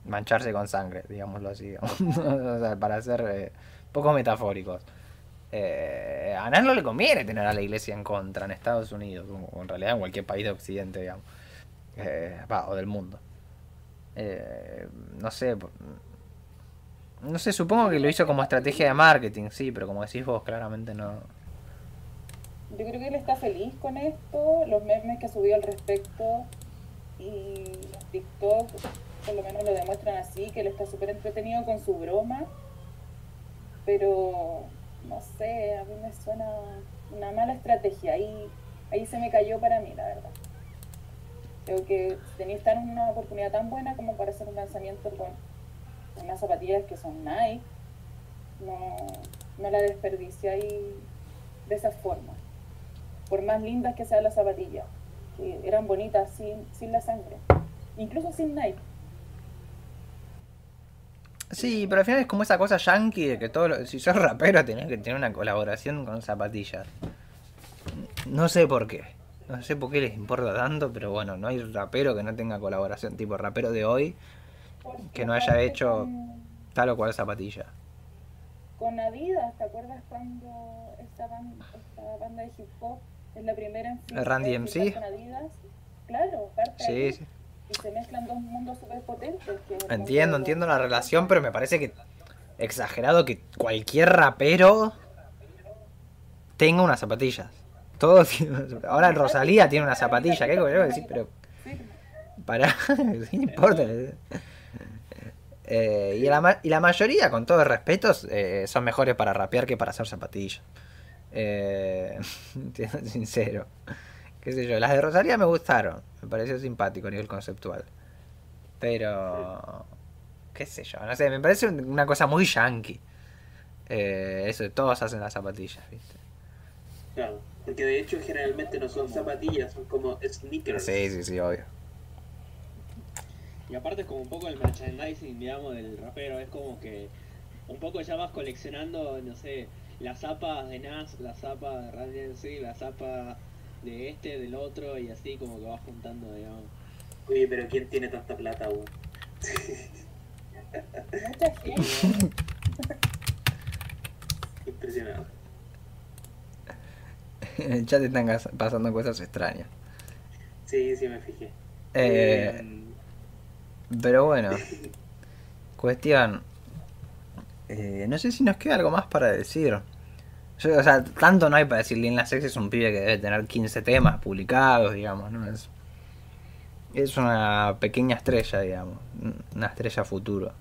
mancharse con sangre, digámoslo así. o sea, para ser eh, poco metafóricos. Eh, a nadie no le conviene tener a la iglesia en contra en Estados Unidos, o en realidad en cualquier país de Occidente, digamos. Eh, o del mundo. No sé. No sé, supongo que lo hizo como estrategia de marketing, sí, pero como decís vos, claramente no. Yo creo que él está feliz con esto, los memes que ha subido al respecto y los por lo menos lo demuestran así, que él está súper entretenido con su broma, pero no sé, a mí me suena una mala estrategia, ahí, ahí se me cayó para mí, la verdad. Creo que tenía estar en una oportunidad tan buena como para hacer un lanzamiento con unas zapatillas que son Nike, no, no la desperdicia ahí de esa forma. Por más lindas que sean las zapatillas, que eran bonitas sin, sin la sangre, incluso sin Nike. Sí, pero al final es como esa cosa yankee de que todo lo- si sos rapero tenés que tener una colaboración con zapatillas. No sé por qué. No sé por qué les importa tanto, pero bueno, no hay rapero que no tenga colaboración, tipo rapero de hoy, Que no haya hecho- tal o cual zapatilla. con Adidas, ¿te acuerdas cuando esta, ban- esta banda de hip hop es la primera en Randy MC. con Adidas? Claro, parte Sí, sí. Se mezclan dos mundos súper potentes. Entiendo, entiendo la relación, pero me parece que exagerado que cualquier rapero tenga unas zapatillas. Todos tienen unas zapatillas. Ahora Rosalía tiene una zapatilla, ¿qué coño decir? Pero para, ¿qué importa? Eh, y, la, ma- y la mayoría, con todo el respeto, eh, son mejores para rapear que para hacer zapatillas. Eh, sincero. Qué sé yo, las de Rosalía me gustaron. Me pareció simpático a nivel conceptual. Pero. Qué sé yo, no sé, me parece un- una cosa muy yankee. Eh, eso, todos hacen las zapatillas, ¿viste? Claro, porque de hecho generalmente no son zapatillas, son como sneakers. Sí, sí, sí, obvio. Y aparte es como un poco el merchandising, digamos, del rapero, es como que un poco ya vas coleccionando, no sé, las zapas de Nas, las zapas de DMC, las zapas de este, del otro, y así como que vas juntando, digamos. Oye, pero ¿quién tiene tanta plata gente. Impresionado. En el chat están pasando cosas extrañas. Sí, sí me fijé. Eh, Pero bueno, cuestión. eh, no sé si nos queda algo más para decir. Yo, o sea, tanto no hay para decir. Lil Nas X es un pibe que debe tener 15 temas publicados, digamos, ¿no? Es, es una pequeña estrella, digamos. Una estrella futuro.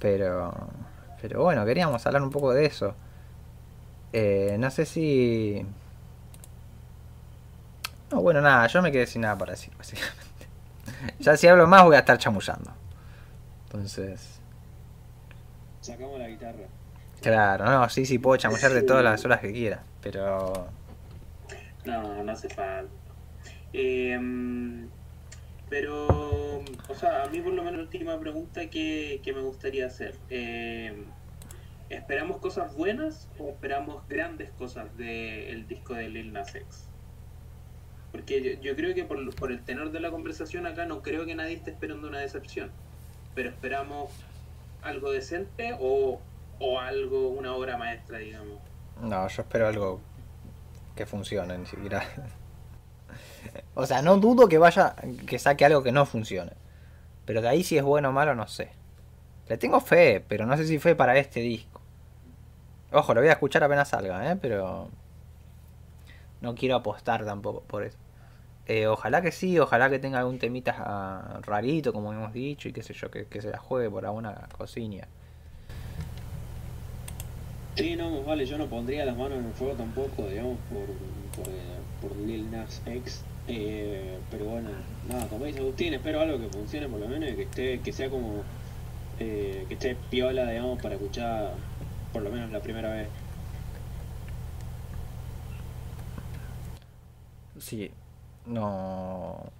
Pero. Pero bueno, queríamos hablar un poco de eso. Eh, no sé si. No, bueno, nada, yo me quedé sin nada para decir, básicamente. Ya si hablo más voy a estar chamullando. Entonces, Sacamos la guitarra. Claro, no, sí, sí, puedo chamullar de todas las horas que quiera. Pero, No, no hace falta. Em, pero, o sea, a mí por lo menos la última pregunta que, que me gustaría hacer. em, ¿Esperamos cosas buenas o esperamos grandes cosas del disco de Lil Nas X? Porque yo, yo creo que por, por el tenor de la conversación acá no creo que nadie esté esperando una decepción. Pero esperamos algo decente o, o algo, una obra maestra, digamos. no, yo espero algo que funcione, ni siquiera. O sea, no dudo que vaya, que saque algo que no funcione. Pero de ahí si es bueno o malo, no sé. Le tengo fe, pero no sé si fe para este disco. Ojo, lo voy a escuchar apenas salga, ¿eh? Pero no quiero apostar tampoco por eso. Eh, ojalá que sí, ojalá que tenga algún temita ah, rarito, como hemos dicho, y qué sé yo, que, se la juegue por alguna cocina. Sí, no, vale, yo no pondría las manos en el fuego tampoco, digamos, por, por, eh, Lil Nas X. Eh, pero bueno, nada, como dice Agustín, espero algo que funcione por lo menos y que esté, que sea como, eh, que esté piola, digamos, para escuchar por lo menos la primera vez. Sí, no.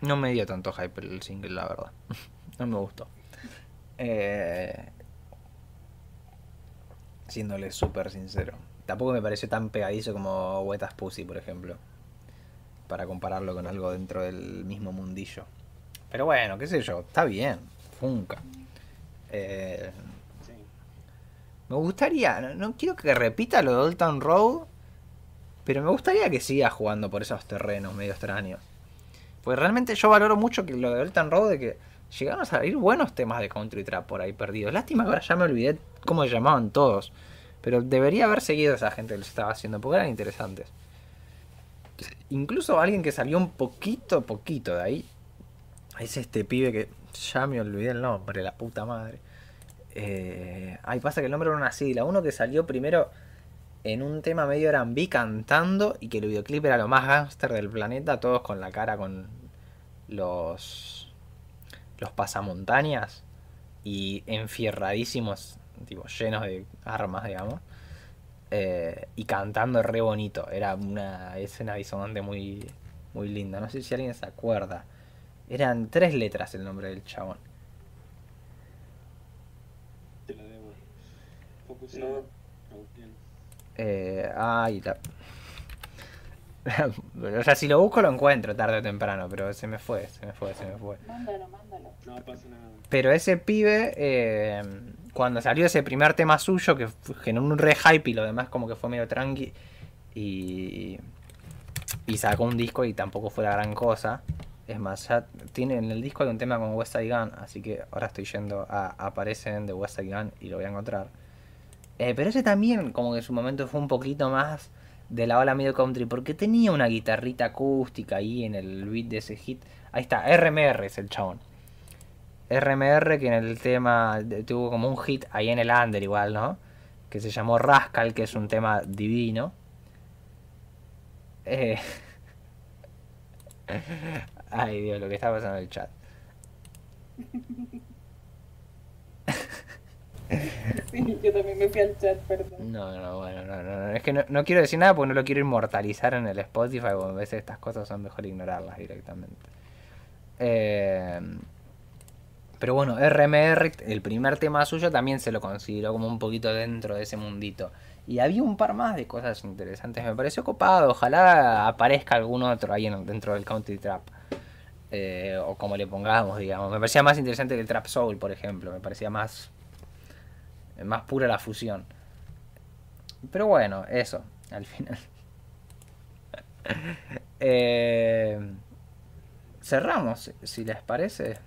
No me dio tanto hype el single, la verdad. No me gustó. Eh, siéndole súper sincero. Tampoco me pareció tan pegadizo como Wet As Pussy, por ejemplo. Para compararlo con algo dentro del mismo mundillo. Pero bueno, qué sé yo, está bien. Funca. Eh, Sí. me gustaría, no, no quiero que repita lo de Old Town Road, pero me gustaría que siga jugando por esos terrenos medio extraños. Pues realmente yo valoro mucho que lo de Old Town Road de que llegaron a salir buenos temas de country trap por ahí perdidos. Lástima que ahora ya me olvidé cómo se llamaban todos. Pero debería haber seguido esa gente que lo estaba haciendo, porque eran interesantes. Incluso alguien que salió un poquito, poquito de ahí. Es este pibe que ya me olvidé el nombre, la puta madre. Eh, ay, pasa que el nombre era una sigla. Uno que salió primero en un tema medio R&B cantando y que el videoclip era lo más gángster del planeta, todos con la cara con los los pasamontañas y enfierradísimos, tipo llenos de armas, digamos. eh, y cantando re bonito. Era una escena disonante muy muy linda. No sé si alguien se acuerda. Eran tres letras el nombre del chabón. Te lo debo. Focus No. Agustín. Eh, ay, la... o sea, si lo busco lo encuentro tarde o temprano, pero se me fue, se me fue, se me fue. Mándalo, mándalo. No pasa nada. Pero ese pibe, eh, cuando salió ese primer tema suyo, que generó un re hype y lo demás como que fue medio tranqui, y, y sacó un disco y tampoco fue la gran cosa, Es más, ya tiene en el disco hay un tema con West Side Gun, así que ahora estoy yendo a Aparecen de West Side Gun y lo voy a encontrar. Eh, pero ese también, como que en su momento fue un poquito más de la ola medio country, porque tenía una guitarrita acústica ahí en el beat de ese hit. Ahí está, RMR es el chabón. RMR que en el tema tuvo como un hit ahí en el under igual, ¿no? Que se llamó Rascal, que es un tema divino. Eh... Ay Dios, lo que está pasando en el chat. Yo también me fui al chat, perdón. No, no, bueno, no, no, no. Es que no, no quiero decir nada porque no lo quiero inmortalizar en el Spotify, a veces estas cosas son mejor ignorarlas directamente. Eh, pero bueno, RMR, el primer tema suyo también se lo consideró como un poquito dentro de ese mundito. Y había un par más de cosas interesantes. Me pareció copado. Ojalá aparezca algún otro ahí en- dentro del Country Trap. Eh, o como le pongamos, digamos. Me parecía más interesante que el Trap Soul, por ejemplo. Me parecía más, más pura la fusión. Pero bueno, eso, al final. Eh, cerramos, si les parece.